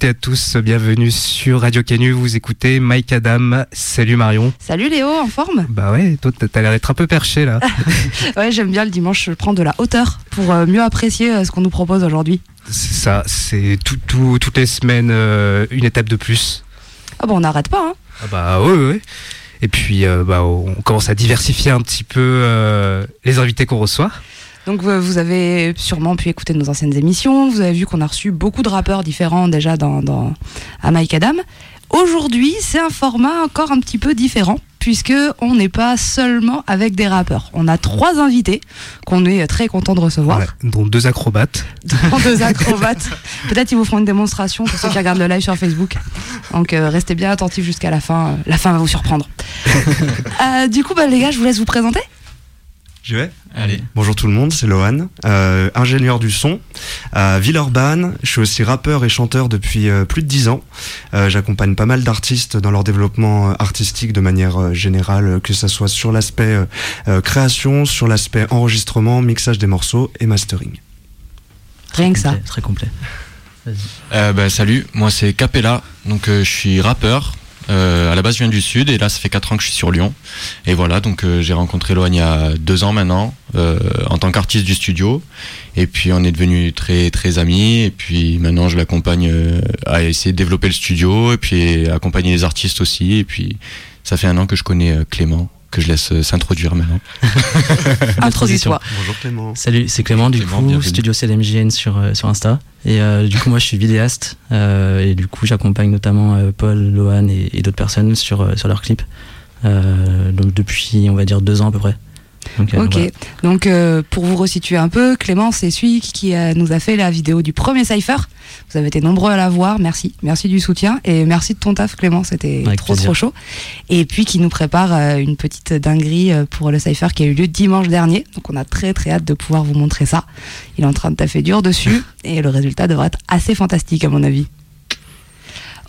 Toutes et à tous, bienvenue sur Radio Canu, vous écoutez Mike Adam. Salut Marion. Salut Léo, en forme? Bah ouais, toi t'as l'air d'être un peu perché là. ouais, j'aime bien le dimanche, je prends de la hauteur pour euh, mieux apprécier euh, ce qu'on nous propose aujourd'hui. C'est ça, c'est tout, tout, toutes les semaines euh, une étape de plus. Ah bah on n'arrête pas hein. Ah bah oui, oui. Et puis bah, on commence à diversifier un petit peu les invités qu'on reçoit. Donc vous avez sûrement pu écouter nos anciennes émissions, vous avez vu qu'on a reçu beaucoup de rappeurs différents déjà dans, dans à Mike Adam. Aujourd'hui, c'est un format encore un petit peu différent puisque on n'est pas seulement avec des rappeurs. On a trois invités qu'on est très content de recevoir. dont deux acrobates. Dont deux acrobates. Peut-être ils vous feront une démonstration pour ceux qui regardent le live sur Facebook. Donc euh, restez bien attentifs jusqu'à la fin. La fin va vous surprendre. Euh, du coup, bah, les gars, je vous laisse vous présenter. Je vais Allez. Bonjour tout le monde, c'est Lohan, euh, ingénieur du son à Villeurbanne. Je suis aussi rappeur et chanteur depuis euh, plus de dix ans. Euh, j'accompagne pas mal d'artistes dans leur développement artistique de manière générale, que ce soit sur l'aspect création, sur l'aspect enregistrement, mixage des morceaux et mastering. Rien que ça. Très complet. Bah, salut, moi c'est Capella, donc je suis rappeur, euh, à la base, je viens du sud et là, ça fait 4 ans que je suis sur Lyon. Et voilà, donc euh, j'ai rencontré Loan il y a 2 ans maintenant, euh, en tant qu'artiste du studio. Et puis on est devenus très très amis. Et puis maintenant, je l'accompagne à essayer de développer le studio et puis accompagner les artistes aussi. Et puis ça fait un an que je connais Clément que je laisse euh, s'introduire maintenant. Introduis-toi. Bonjour Clément. Salut, c'est Clément du coup, Studio CLMJN sur, euh, sur Insta. Et euh, du coup, moi je suis vidéaste et du coup, j'accompagne notamment Paul, Lohan et, et d'autres personnes sur, sur leurs clips. donc depuis, on va dire, deux ans à peu près. Ok, donc pour vous resituer un peu, Clément, c'est celui qui nous a fait la vidéo du premier Cypher. Vous avez été nombreux à la voir, merci. Merci du soutien et merci de ton taf Clément, c'était trop trop chaud. Et puis qui nous prépare euh, une petite dinguerie euh, pour le Cypher qui a eu lieu dimanche dernier. Donc on a très très hâte de pouvoir vous montrer ça. Il est en train de taffer dur dessus et le résultat devrait être assez fantastique à mon avis.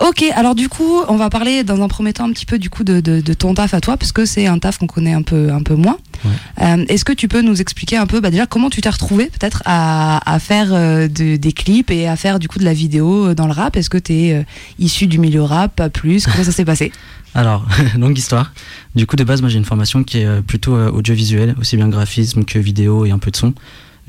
Ok, alors du coup, on va parler dans un premier temps un petit peu du coup de, de, ton taf à toi, parce que c'est un taf qu'on connaît un peu, un peu moins. Euh, est-ce que tu peux nous expliquer un peu bah, déjà comment tu t'es retrouvé peut-être à, à, faire euh, des clips et à faire du coup de la vidéo euh, dans le rap? Est-ce que tu es issu du milieu rap, pas plus? Comment ça s'est passé? Alors, longue histoire. Du coup, de base, moi j'ai une formation qui est plutôt audiovisuelle, aussi bien graphisme que vidéo et un peu de son.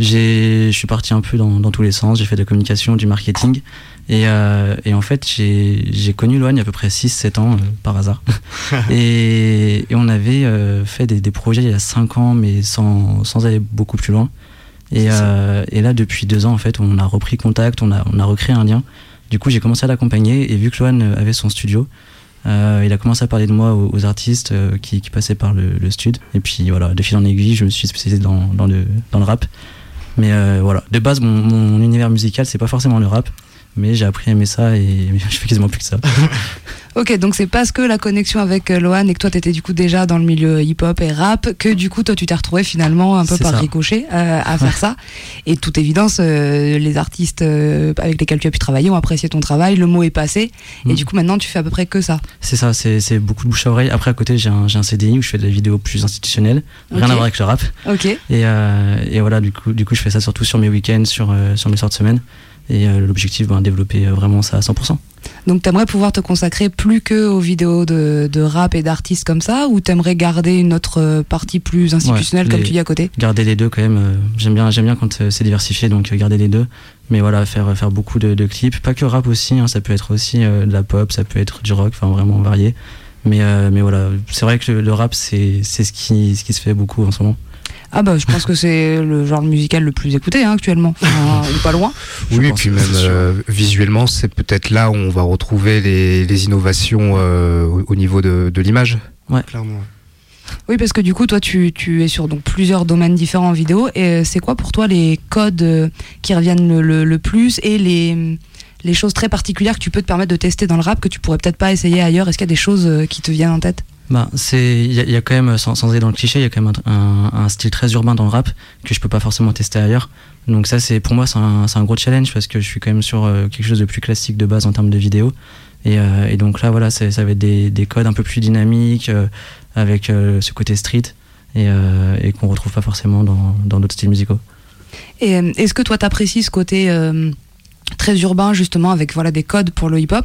Je suis parti un peu dans, dans tous les sens, j'ai fait de la communication, du marketing. Et, euh, et, en fait, j'ai connu Loan il y a à peu près 6-7 ans, euh, par hasard. et, et, on avait euh, fait des, des, projets il y a 5 ans, mais sans, sans aller beaucoup plus loin. Et, et, là, depuis 2 ans, en fait, on a repris contact, on a, on a recréé un lien. Du coup, j'ai commencé à l'accompagner et vu que Loan avait son studio, euh, il a commencé à parler de moi aux, artistes qui, qui, passaient par le, le stud. Et puis voilà, de fil en aiguille, je me suis spécialisé dans, dans, le, dans le rap. Mais voilà, de base, mon, mon univers musical, c'est pas forcément le rap mais j'ai appris à aimer ça et je fais quasiment plus que ça. ok, donc c'est parce que la connexion avec euh, Lohan et que toi tu étais du coup déjà dans le milieu hip-hop et rap que du coup toi tu t'es retrouvé finalement un peu par ricochet euh, à faire ça. Et de toute évidence, euh, les artistes avec lesquels tu as pu travailler ont apprécié ton travail, le mot est passé et mm. du coup maintenant tu fais à peu près que ça. C'est ça, c'est beaucoup de bouche à oreille. Après à côté j'ai un, un, CDI où je fais des vidéos plus institutionnelles, rien à voir avec le rap. Ok. Et, et voilà, du coup, du coup je fais ça surtout sur mes week-ends, sur, sur mes sortes de semaine et euh, l'objectif, ben, développer euh, vraiment ça à 100%. Donc t'aimerais pouvoir te consacrer plus que aux vidéos de, de rap et d'artistes comme ça, ou t'aimerais garder une autre euh, partie plus institutionnelle comme tu dis à côté? Garder les deux quand même. j'aime bien, j'aime bien quand c'est diversifié, donc garder les deux. Mais voilà, faire faire beaucoup de, de clips, pas que rap aussi. Hein, ça peut être aussi de la pop, ça peut être du rock, enfin vraiment varié. Mais mais voilà, c'est vrai que le, rap c'est c'est ce qui ce qui se fait beaucoup en ce moment. Ah bah je pense que c'est le genre musical le plus écouté hein, actuellement, ou pas loin. Oui, et puis même euh, visuellement, c'est peut-être là où on va retrouver les, les innovations euh, au, niveau de, de l'image. Ouais, clairement. Oui, parce que du coup, toi, tu, tu es sur donc plusieurs domaines différents en vidéo. Et euh, c'est quoi pour toi les codes qui reviennent le, le, plus et les, les choses très particulières que tu peux te permettre de tester dans le rap que tu pourrais peut-être pas essayer ailleurs? Est-ce qu'il y a des choses qui te viennent en tête? Bah, il y, a quand même sans, aller dans le cliché, il y a quand même un, style très urbain dans le rap que je peux pas forcément tester ailleurs. Donc ça c'est pour moi c'est un, un, gros challenge parce que je suis quand même sur euh, quelque chose de plus classique de base en termes de vidéo. Et, euh, donc là voilà ça va être des, des, codes un peu plus dynamiques euh, avec ce côté street et, et qu'on retrouve pas forcément dans d'autres styles musicaux. Et est-ce que toi t'apprécies ce côté très urbain justement avec voilà des codes pour le hip-hop.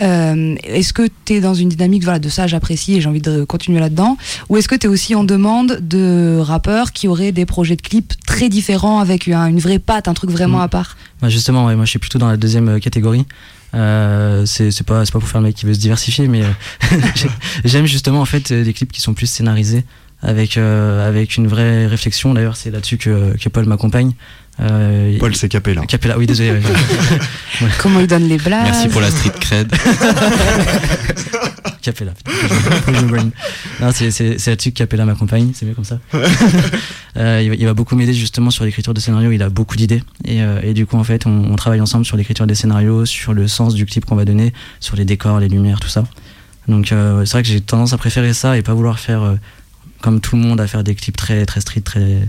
est-ce que tu es dans une dynamique voilà de ça j'apprécie et j'ai envie de continuer là-dedans? Ou est-ce que tu es aussi en demande de rappeurs qui auraient des projets de clips très différents avec une vraie patte, un truc vraiment mm. à part? Bah, Justement, moi je suis plutôt dans la deuxième catégorie. Euh, c'est pas c'est pas pour faire le mec qui veut se diversifier mais j'aime justement en fait des clips qui sont plus scénarisés avec, euh, avec une vraie réflexion. D'ailleurs, c'est là-dessus que, que Paul m'accompagne. Euh, Paul, c'est Capella. Capella, oui, désolé. Comment il donne les blagues Merci pour la street cred. Capella. c'est là-dessus que Capella m'accompagne, c'est mieux comme ça. euh, il, va, beaucoup m'aider justement sur l'écriture de scénarios, il a beaucoup d'idées. Et, euh, et, du coup, en fait, on, on travaille ensemble sur l'écriture des scénarios, sur le sens du clip qu'on va donner, sur les décors, les lumières, tout ça. Donc euh, c'est vrai que j'ai tendance à préférer ça et pas vouloir faire euh, comme tout le monde, à faire des clips très, très street, très,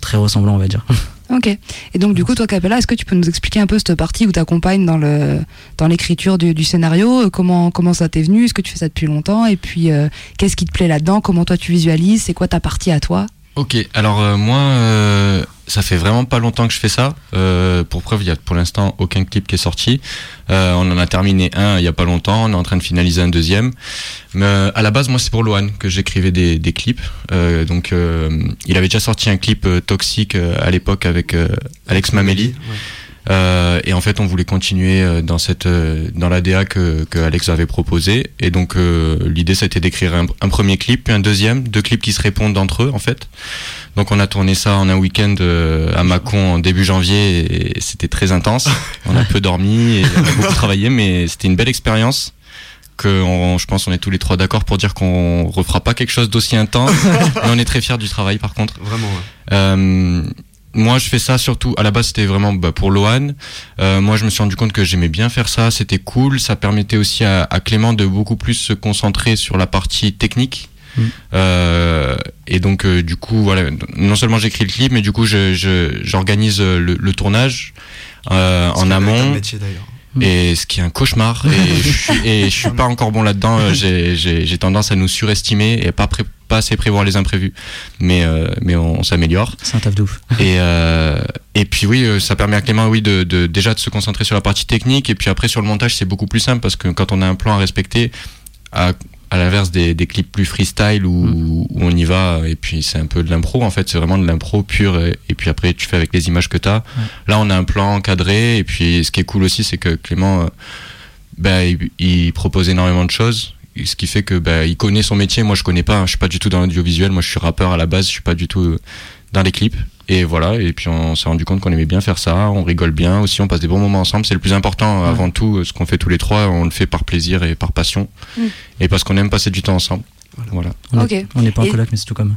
très ressemblants, on va dire. Ok. Et donc, du coup, toi, Capella, est-ce que tu peux nous expliquer un peu cette partie où tu accompagnes dans, le, dans l'écriture du, scénario? Comment, comment ça t'est venu? Est-ce que tu fais ça depuis longtemps? Et puis, euh, qu'est-ce qui te plaît là-dedans? Comment toi, tu visualises? C'est quoi ta partie à toi? Ok, alors euh, moi, euh, ça fait vraiment pas longtemps que je fais ça. Euh, pour preuve, il y a pour l'instant aucun clip qui est sorti. on en a terminé un il y a pas longtemps. On est en train de finaliser un deuxième. Mais à la base, moi, c'est pour Lohan que j'écrivais des, des, clips. donc, il avait déjà sorti un clip toxique à l'époque avec Alex Mameli. Euh, et en fait, on voulait continuer euh, dans cette euh, dans la DA que, que Alex avait proposé. Et donc l'idée, c'était d'écrire un, premier clip, puis un deuxième, deux clips qui se répondent entre eux, en fait. Donc on a tourné ça en un week-end à Mâcon en début janvier, et c'était très intense. On a peu dormi et on a beaucoup travaillé, mais c'était une belle expérience que je pense on est tous les trois d'accord pour dire qu'on refera pas quelque chose d'aussi intense mais on est très fiers du travail par contre vraiment ouais. euh, moi, je fais ça surtout. À la base, c'était vraiment bah, pour Lohan. Euh, moi, je me suis rendu compte que j'aimais bien faire ça. C'était cool. Ça permettait aussi à, Clément de beaucoup plus se concentrer sur la partie technique. Mm. Euh, et donc, euh, du coup, voilà. Non seulement j'écris le clip, mais du coup, j'organise je, le, tournage en amont. Métier, d'ailleurs. Et ce qui est un cauchemar. Et je suis, et je suis pas encore bon là-dedans. J'ai tendance à nous surestimer et pas pas assez prévoir les imprévus. Mais euh, mais on, s'améliore. C'est un taf de ouf. Et euh, et puis oui, euh, ça permet à Clément oui de, de déjà de se concentrer sur la partie technique et puis après sur le montage c'est beaucoup plus simple parce que quand on a un plan à respecter à à l'inverse des, des, clips plus freestyle où, mm. où, on y va et puis c'est un peu de l'impro en fait c'est vraiment de l'impro pur et, puis après tu fais avec les images que tu as là on a un plan encadré et puis ce qui est cool aussi c'est que Clément ben, il, propose énormément de choses ce qui fait que ben, il connaît son métier. Moi je connais pas hein. je suis pas du tout dans l'audiovisuel. Moi je suis rappeur à la base. Je suis pas du tout euh, dans les clips. Et voilà, et puis on s'est rendu compte qu'on aimait bien faire ça, on rigole bien aussi, on passe des bons moments ensemble, c'est le plus important avant tout, ce qu'on fait tous les trois, on le fait par plaisir et par passion, mm. et parce qu'on aime passer du temps ensemble. Voilà. On n'est pas en coloc, mais c'est tout comme.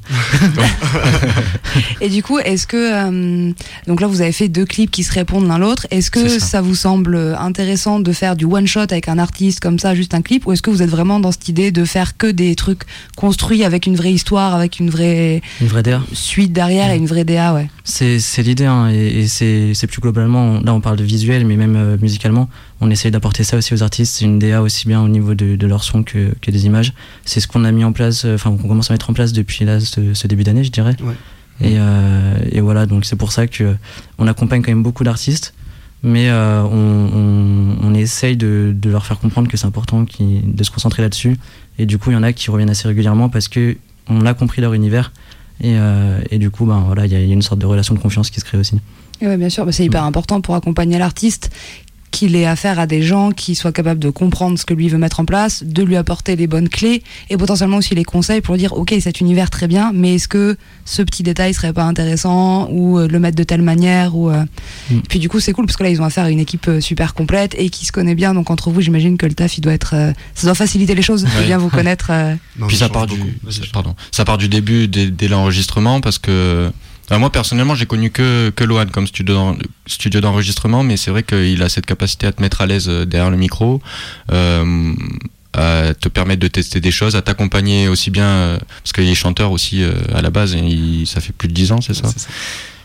et du coup, est-ce que euh, donc là vous avez fait deux clips qui se répondent l'un l'autre. Est-ce que ça. vous semble intéressant de faire du one shot avec un artiste comme ça, juste un clip, ou est-ce que vous êtes vraiment dans cette idée de faire que des trucs construits avec une vraie histoire, avec une vraie une vraie DA suite derrière et une vraie DA, ouais. C'est l'idée, hein, et, c'est plus globalement. Là, on parle de visuel, mais même euh, musicalement on essaye d'apporter ça aussi aux artistes. C'est une DA aussi bien au niveau de, de leur son que, que des images. C'est ce qu'on a mis en place, euh, enfin, qu'on commence à mettre en place depuis là, ce, début d'année, je dirais. Et, euh, et, voilà, donc c'est pour ça que on accompagne quand même beaucoup d'artistes, mais euh, on, on, on, essaye de, de, leur faire comprendre que c'est important qui, de se concentrer là-dessus. Et du coup, il y en a qui reviennent assez régulièrement parce que on a compris leur univers. Et, euh, et du coup, ben, voilà, il y, a une sorte de relation de confiance qui se crée aussi. Oui, bien sûr, bah, c'est hyper important pour accompagner l'artiste qu'il ait affaire à des gens qui soient capables de comprendre ce que lui veut mettre en place, de lui apporter les bonnes clés et potentiellement aussi les conseils pour dire ok cet univers très bien, mais est-ce que ce petit détail serait pas intéressant ou euh, le mettre de telle manière ou euh, mm. puis du coup c'est cool parce que là ils ont affaire à une équipe euh, super complète et qui se connaît bien. Donc entre vous j'imagine que le taf il doit être ça doit faciliter les choses de bien vous connaître. Puis ça part du pardon. Ça part du début dès l'enregistrement parce que moi personnellement, j'ai connu que que Lohan comme studio d'enregistrement, mais c'est vrai qu'il a cette capacité à te mettre à l'aise euh, derrière le micro. Euh, à te permettre de tester des choses, à t'accompagner aussi bien, euh, parce qu'il est chanteur aussi à la base, et ça fait plus de 10 ans, c'est ça,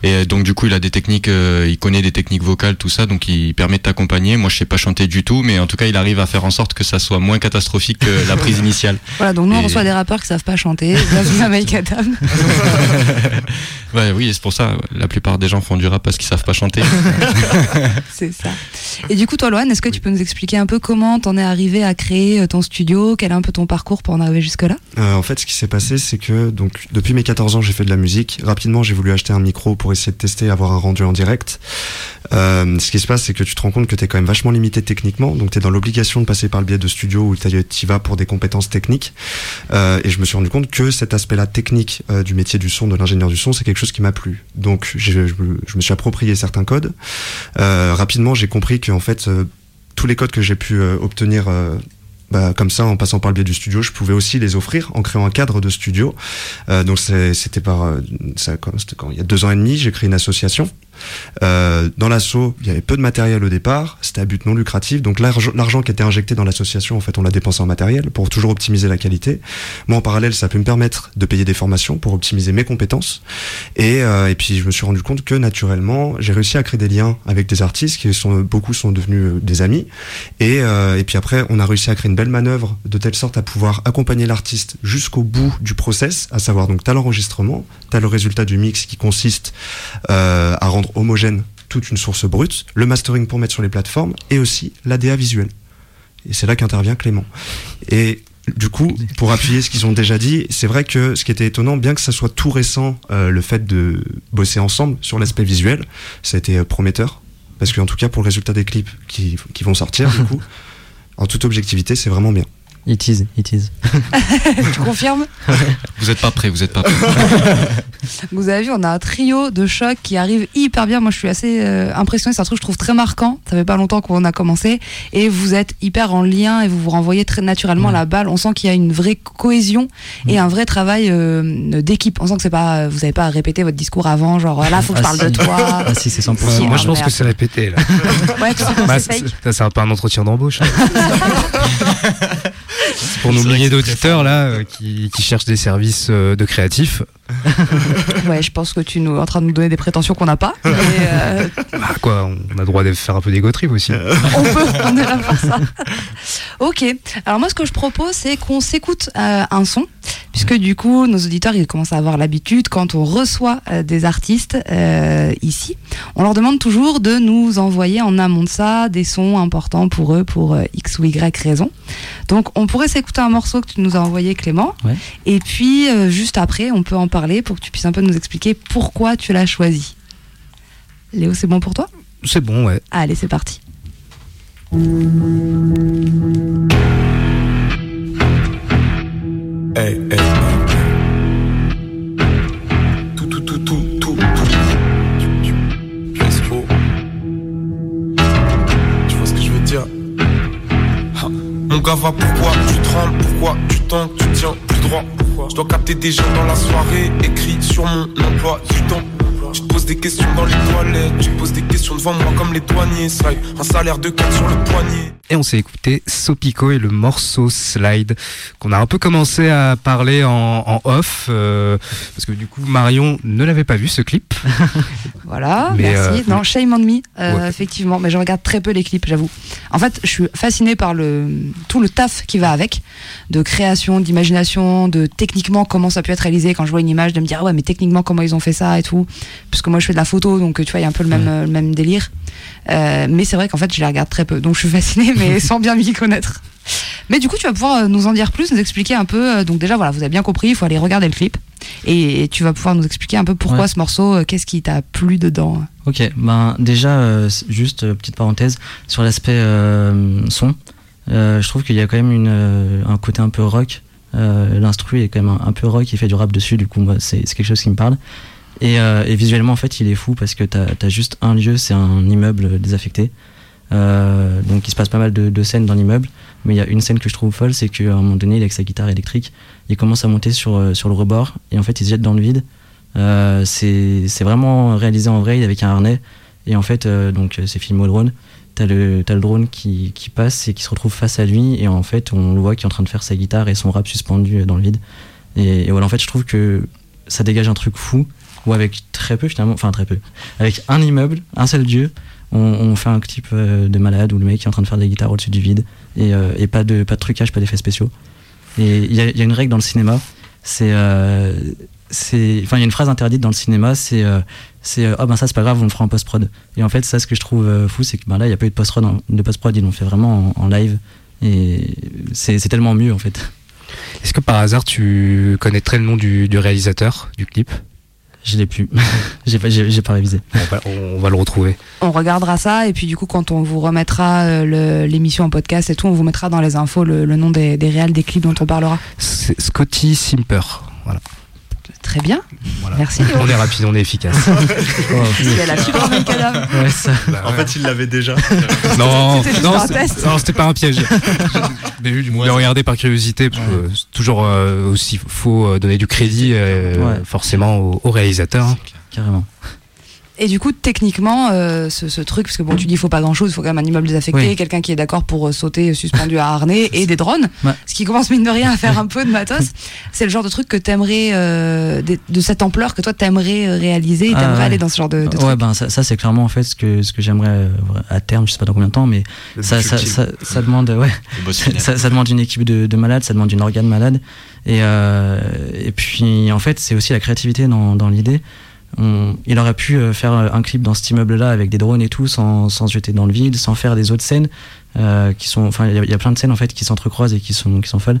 Et donc du coup, il a des techniques, il connaît des techniques vocales, tout ça, donc il permet de t'accompagner. Moi, je sais pas chanter du tout, mais en tout cas, il arrive à faire en sorte que ça soit moins catastrophique que la prise initiale. Voilà, donc nous on reçoit des rappeurs qui savent pas chanter. ouais, oui, c'est pour ça. La plupart des gens font du rap parce qu'ils savent pas chanter. c'est ça. Et du coup, toi, Loane, est-ce que tu peux nous expliquer un peu comment t'en es arrivé à créer euh, ton studio? Quel est un peu ton parcours pour en arriver jusque-là? Euh, En fait, ce qui s'est passé, c'est que donc depuis mes 14 ans, j'ai fait de la musique. Rapidement, j'ai voulu acheter un micro pour essayer de tester, avoir un rendu en direct. Euh, ce qui se passe, c'est que tu te rends compte que tu es quand même vachement limité techniquement, donc tu es dans l'obligation de passer par le biais de studio où tu y vas pour des compétences techniques. Euh, et je me suis rendu compte que cet aspect-là technique euh, du métier du son, de l'ingénieur du son, c'est quelque chose qui m'a plu. Donc je, me suis approprié certains codes. Rapidement, j'ai compris qu'en fait, euh, tous les codes que j'ai pu obtenir bah, comme ça, en passant par le biais du studio, je pouvais aussi les offrir en créant un cadre de studio. Euh, donc c'était par, ça, quand, quand, il y a deux ans et demi, j'ai créé une association euh, dans l'assaut, il y avait peu de matériel au départ, c'était à but non lucratif, donc l'argent qui était injecté dans l'association, en fait, on l'a dépensé en matériel pour toujours optimiser la qualité. Moi, en parallèle, ça peut me permettre de payer des formations pour optimiser mes compétences. Et, euh, et puis, je me suis rendu compte que naturellement, j'ai réussi à créer des liens avec des artistes qui sont beaucoup sont devenus euh, des amis. Et, et puis après, on a réussi à créer une belle manœuvre de telle sorte à pouvoir accompagner l'artiste jusqu'au bout du process, à savoir donc t'as l'enregistrement, t'as le résultat du mix qui consiste à rendre homogène toute une source brute, le mastering pour mettre sur les plateformes et aussi l'ADA visuel. Et c'est là qu'intervient Clément. Et du coup, pour appuyer ce qu'ils ont déjà dit, c'est vrai que ce qui était étonnant, bien que ça soit tout récent, euh, le fait de bosser ensemble sur l'aspect visuel, ça a été euh, prometteur. Parce qu'en tout cas, pour le résultat des clips qui, qui vont sortir, du coup, en toute objectivité, c'est vraiment bien. It is, it is. tu confirmes Vous êtes pas prêt, vous êtes pas prêt. vous avez vu, on a un trio de choc qui arrive hyper bien. Moi, je suis assez euh, impressionné. C'est un truc que je trouve très marquant. Ça fait pas longtemps qu'on a commencé. Et vous êtes hyper en lien et vous vous renvoyez très naturellement la balle. On sent qu'il y a une vraie cohésion et un vrai travail euh, d'équipe. On sent que c'est pas, vous avez pas à répéter votre discours avant, genre là, faut que je ah, parle de toi. Ah si, c'est 100%. moi, je pense que c'est répété là. ouais, bah, ça, sert pas un entretien d'embauche. Pour nos milliers d'auditeurs là euh, qui, cherchent des services euh, de créatifs. ouais, je pense que tu es en train de nous donner des prétentions qu'on n'a pas. Euh, bah, quoi, on a droit de faire un peu d'égo trip aussi. on peut, on est là pour ça. ok, alors moi ce que je propose c'est qu'on s'écoute un son puisque du coup, nos auditeurs, ils commencent à avoir l'habitude, quand on reçoit euh, des artistes euh, ici, on leur demande toujours de nous envoyer en amont de ça des sons importants pour eux, pour euh, X ou Y raison. Donc, on pourrait s'écouter un morceau que tu nous as envoyé, Clément, et puis juste après, on peut en parler pour que tu puisses un peu nous expliquer pourquoi tu l'as choisi. Léo, c'est bon pour toi? C'est bon, ouais. Allez, c'est parti. Hey, hey, Mon gars va pourquoi tu trembles, pourquoi tu tentes, tu tiens plus droit. Je dois capter des gens dans la soirée, écrit sur mon emploi du temps. Des questions dans les toilettes, tu poses des questions devant moi comme les douaniers. un salaire de 4 sur le poignet. Et on s'est écouté Sopico et le morceau Slide, qu'on a un peu commencé à parler en, off, euh, parce que du coup Marion ne l'avait pas vu ce clip. voilà, merci. Euh, non, shame on me, euh, effectivement, mais je regarde très peu les clips, j'avoue. En fait, je suis fasciné par le tout le taf qui va avec, de création, d'imagination, de techniquement comment ça peut être réalisé. Quand je vois une image, de me dire ouais, mais techniquement comment ils ont fait ça et tout, puisque moi je fais de la photo, donc tu vois, il y a un peu le même, le même délire. mais c'est vrai qu'en fait, je les regarde très peu, donc je suis fasciné mais sans bien m'y connaître. Mais du coup, tu vas pouvoir euh, nous en dire plus, nous expliquer un peu. Euh, donc déjà, voilà, vous avez bien compris, il faut aller regarder le clip. Et tu vas pouvoir nous expliquer un peu pourquoi ce morceau, euh, qu'est-ce qui t'a plu dedans. Ok, ben déjà, juste petite parenthèse, sur l'aspect son, je trouve qu'il y a quand même une, un côté un peu rock. L'instru est quand même un, peu rock, il fait du rap dessus, du coup, c'est quelque chose qui me parle. Et, et, visuellement, en fait, il est fou parce que t'as as juste un lieu, c'est un immeuble désaffecté. Euh, donc il se passe pas mal de, scènes dans l'immeuble, mais il y a une scène que je trouve folle, c'est qu'à un moment donné, il avec sa guitare électrique, il commence à monter sur, euh, sur le rebord et en fait il se jette dans le vide. Euh, c'est vraiment réalisé en vrai avec un harnais et en fait donc c'est filmé au drone. T'as le, le drone qui, qui, passe et qui se retrouve face à lui et en fait on le voit qui est en train de faire sa guitare et son rap suspendu dans le vide. Et, voilà en fait je trouve que ça dégage un truc fou où avec très peu finalement, enfin très peu, avec un immeuble, un seul dieu, on, fait un clip euh, de malade où le mec est en train de faire des guitares au-dessus du vide et, euh, pas, de, pas de trucage, pas d'effets spéciaux. Et il y, a, une règle dans le cinéma, c'est. Euh, enfin, il y a une phrase interdite dans le cinéma, c'est c'est ah ben ça c'est pas grave on le fera en post prod et en fait ça ce que je trouve fou c'est que ben là il n'y a pas eu de post prod de post prod ils l'ont fait vraiment en, live. Et c'est tellement mieux en fait. Est-ce que par hasard tu connaîtrais le nom du réalisateur du clip? Je l'ai plus. j'ai pas, j'ai, pas révisé. On va, le retrouver. On regardera ça et puis du coup quand on vous remettra euh, l'émission en podcast et tout, on vous mettra dans les infos le, nom des, des réels des clips dont on parlera. C'est Scotty Simper. Voilà. Très bien. Merci. On est rapide, on est efficace. oh, il a la super ouais, bah, En fait, il l'avait déjà. non, non, c'était pas un piège. Mais regarder par curiosité, parce que c'est toujours euh, aussi faut euh, donner du crédit euh, forcément au, au réalisateur. Carrément. Et du coup, techniquement, euh, ce, ce, truc, parce que bon, tu dis il faut pas grand chose, il faut quand même un immeuble désaffecté, quelqu'un qui est d'accord pour euh, sauter suspendu à harnais et des drones, ce qui commence mine de rien à faire un peu de matos. C'est le genre de truc que t'aimerais, euh, de, de, cette ampleur que toi t'aimerais euh, réaliser et ah t'aimerais aller dans ce genre de, de Ouais, ben ça, ça c'est clairement en fait ce que ce que j'aimerais euh, à terme, je sais pas dans combien de temps, mais ça ça, ça, ça, demande ouais, ça, ça, demande une équipe de, de malades, ça demande une organe malade. Et et puis en fait c'est aussi la créativité dans, dans l'idée il aurait pu euh, faire un clip dans cet immeuble-là avec des drones et tout, sans, sans jeter dans le vide, sans faire des autres scènes euh, qui sont. Enfin, il y, a plein de scènes en fait qui s'entrecroisent et qui sont, qui folles.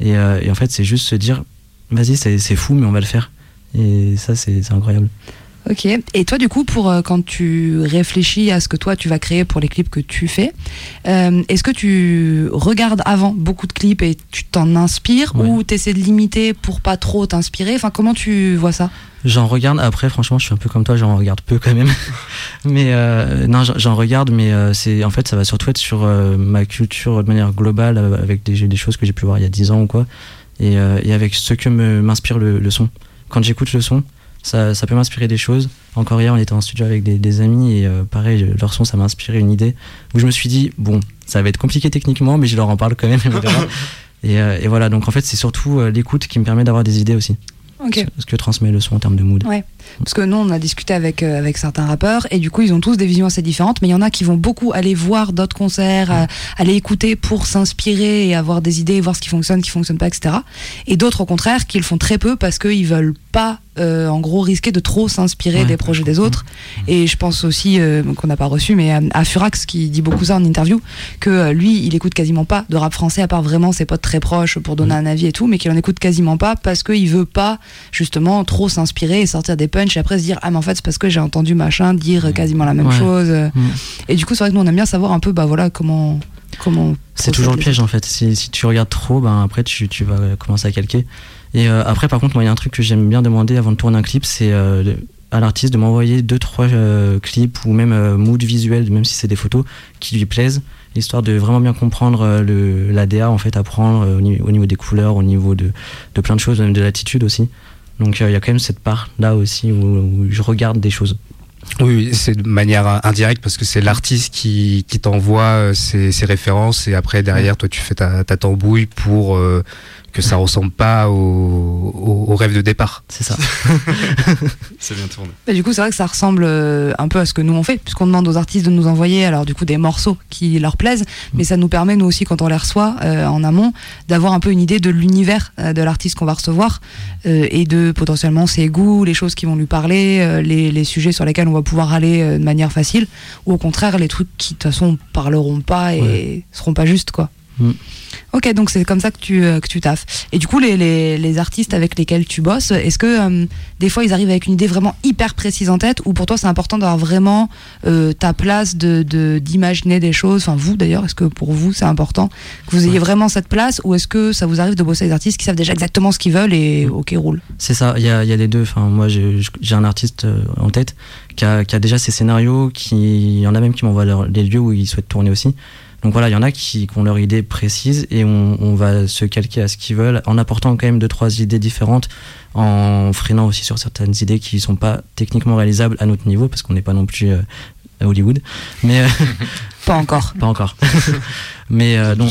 Et, euh, et en fait, c'est juste se dire, vas-y, c'est fou, mais on va le faire. Et ça, c'est incroyable. Ok. Et toi, du coup, pour euh, quand tu réfléchis à ce que toi tu vas créer pour les clips que tu fais, euh, est-ce que tu regardes avant beaucoup de clips et tu t'en inspires ou tu essaies de limiter pour pas trop t'inspirer? Enfin, comment tu vois ça? J'en regarde. Après, franchement, je suis un peu comme toi, j'en regarde peu quand même. mais euh, non, j'en regarde, mais c'est en fait, ça va surtout être sur ma culture de manière globale, avec des, des choses que j'ai pu voir il y a 10 ans ou quoi, et, et avec ce que m'inspire le, le son. Quand j'écoute le son, ça, ça peut m'inspirer des choses. Encore hier, on était en studio avec des, des amis et euh, pareil, leur son, ça m'a inspiré une idée où je me suis dit, bon, ça va être compliqué techniquement, mais je leur en parle quand même. et, euh, et voilà, donc en fait, c'est surtout euh, l'écoute qui me permet d'avoir des idées aussi. Ce que transmet le son en termes de mood. Ouais. Parce que nous, on a discuté avec, euh, avec certains rappeurs et du coup, ils ont tous des visions assez différentes, mais il y en a qui vont beaucoup aller voir d'autres concerts, aller écouter pour s'inspirer et avoir des idées, voir ce qui fonctionne, ce qui fonctionne pas, etc. Et d'autres, au contraire, qui le font très peu parce qu'ils veulent pas, euh, en gros, risquer de trop s'inspirer des projets des autres. Et je pense aussi, qu'on n'a pas reçu, mais à, Furax, qui dit beaucoup ça en interview, que lui, il écoute quasiment pas de rap français, à part vraiment ses potes très proches pour donner un avis et tout, mais qu'il en écoute quasiment pas parce qu'il veut pas, justement, trop s'inspirer et sortir des et après se dire ah mais en fait c'est parce que j'ai entendu machin dire mmh. quasiment la même chose. Mmh. et du coup c'est vrai que nous on aime bien savoir un peu bah voilà comment comment c'est toujours le piège en fait. Si, si, tu regardes trop ben après tu, tu vas commencer à calquer et euh, après par contre moi il y a un truc que j'aime bien demander avant de tourner un clip c'est euh, à l'artiste de m'envoyer deux trois euh, clips ou même mood visuel même si c'est des photos qui lui plaisent histoire de vraiment bien comprendre le l'ADA en fait à prendre au, niveau, des couleurs au niveau de, plein de choses même de l'attitude aussi donc euh, il y a quand même cette part là aussi où, je regarde des choses. Oui, c'est de manière indirecte parce que c'est l'artiste qui, qui t'envoie euh, ses, ses, références et après derrière toi tu fais ta, ta tambouille pour euh, que ça ressemble pas au, au, rêve de départ. C'est ça. c'est bien tourné. Et du coup, c'est vrai que ça ressemble euh, un peu à ce que nous on fait, puisqu'on demande aux artistes de nous envoyer alors du coup des morceaux qui leur plaisent, mais ça nous permet nous aussi quand on les reçoit euh, en amont d'avoir un peu une idée de l'univers euh, de l'artiste qu'on va recevoir et de potentiellement ses goûts, les choses qui vont lui parler, les, les, sujets sur lesquels on va pouvoir aller de manière facile, ou au contraire les trucs qui de toute façon parleront pas et seront pas justes quoi. Mm. Ok, donc c'est comme ça que tu, euh, que tu taffes. Et du coup, les, les, les artistes avec lesquels tu bosses, est-ce que euh, des fois ils arrivent avec une idée vraiment hyper précise en tête ou pour toi c'est important d'avoir vraiment euh, ta place de d'imaginer des choses? Enfin, vous d'ailleurs, est-ce que pour vous c'est important que vous ayez vraiment cette place ou est-ce que ça vous arrive de bosser avec des artistes qui savent déjà exactement ce qu'ils veulent et mm. ok, roule? C'est ça, il y a, y a les deux. Enfin, moi j'ai un artiste en tête qui a, qui a déjà ses scénarios, qui, il y en a même qui m'envoient les lieux où il souhaite tourner aussi. Donc voilà, il y en a qui, ont leur idée précise et on, va se calquer à ce qu'ils veulent en apportant quand même deux trois idées différentes, en freinant aussi sur certaines idées qui sont pas techniquement réalisables à notre niveau parce qu'on n'est pas non plus euh, à Hollywood. Mais euh, Pas encore. Pas encore. Mais euh, donc,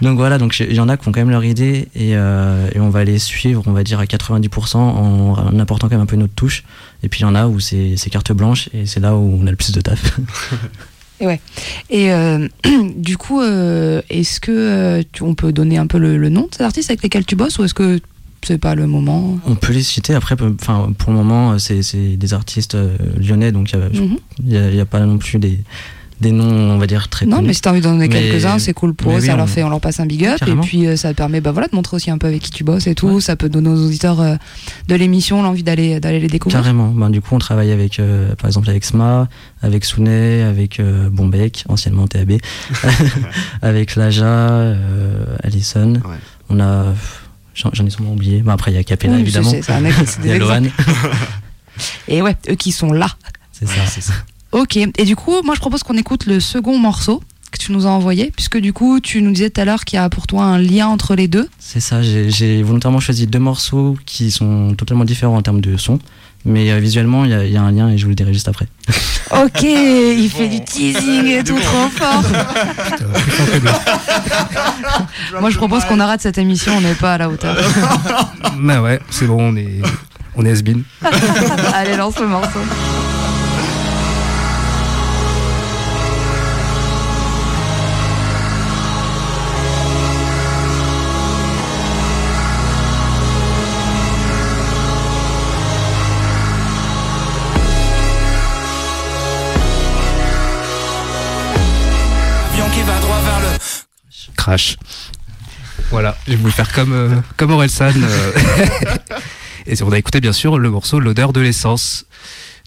donc voilà, donc il y en a qui ont quand même leur idée et, euh, et, on va les suivre, on va dire à 90% en, en, apportant quand même un peu notre touche. Et puis il y en a où c'est carte blanche et c'est là où on a le plus de taf. Et ouais. Et euh, du coup, euh, est-ce que euh, tu, on peut donner un peu le, le nom de ces artistes avec lesquels tu bosses ou est-ce que c'est pas le moment? On peut les citer. Après, enfin, pour le moment, c'est des artistes lyonnais, donc il n'y a, y a, pas non plus des des noms, on va dire, très Non, mais si t'as envie d'en donner quelques-uns, c'est cool pour eux, ça leur fait, on leur passe un big up, et puis euh, ça permet bah, voilà, de montrer aussi un peu avec qui tu bosses et tout, ça peut donner aux auditeurs euh, de l'émission l'envie d'aller d'aller les découvrir. Carrément, ben, du coup on travaille avec, euh, par exemple avec SMA, avec Sounet, avec Bombec, anciennement TAB, avec Laja, Allison, on a... J'en ai sûrement oublié. Bon, après, il y a Capella, évidemment. il y a Lohan. Et ouais, eux qui sont là. C'est ça. ça. Ok, et du coup, moi je propose qu'on écoute le second morceau que tu nous as envoyé, puisque du coup, tu nous disais tout à l'heure qu'il y a pour toi un lien entre les deux. C'est ça, j'ai volontairement choisi deux morceaux qui sont totalement différents en termes de son, mais euh, visuellement, il y, y, a un lien et je vous le dirai juste après. ok, il fait du teasing et tout, trop fort. Moi, je propose qu'on arrête cette émission, on n'est pas à la hauteur. bah ouais, c'est bon, on est, on est has Allez, lance le morceau. Crash. Voilà, je voulu faire comme, euh, comme Orelsan. Euh. et on a écouté bien sûr le morceau L'odeur de l'essence.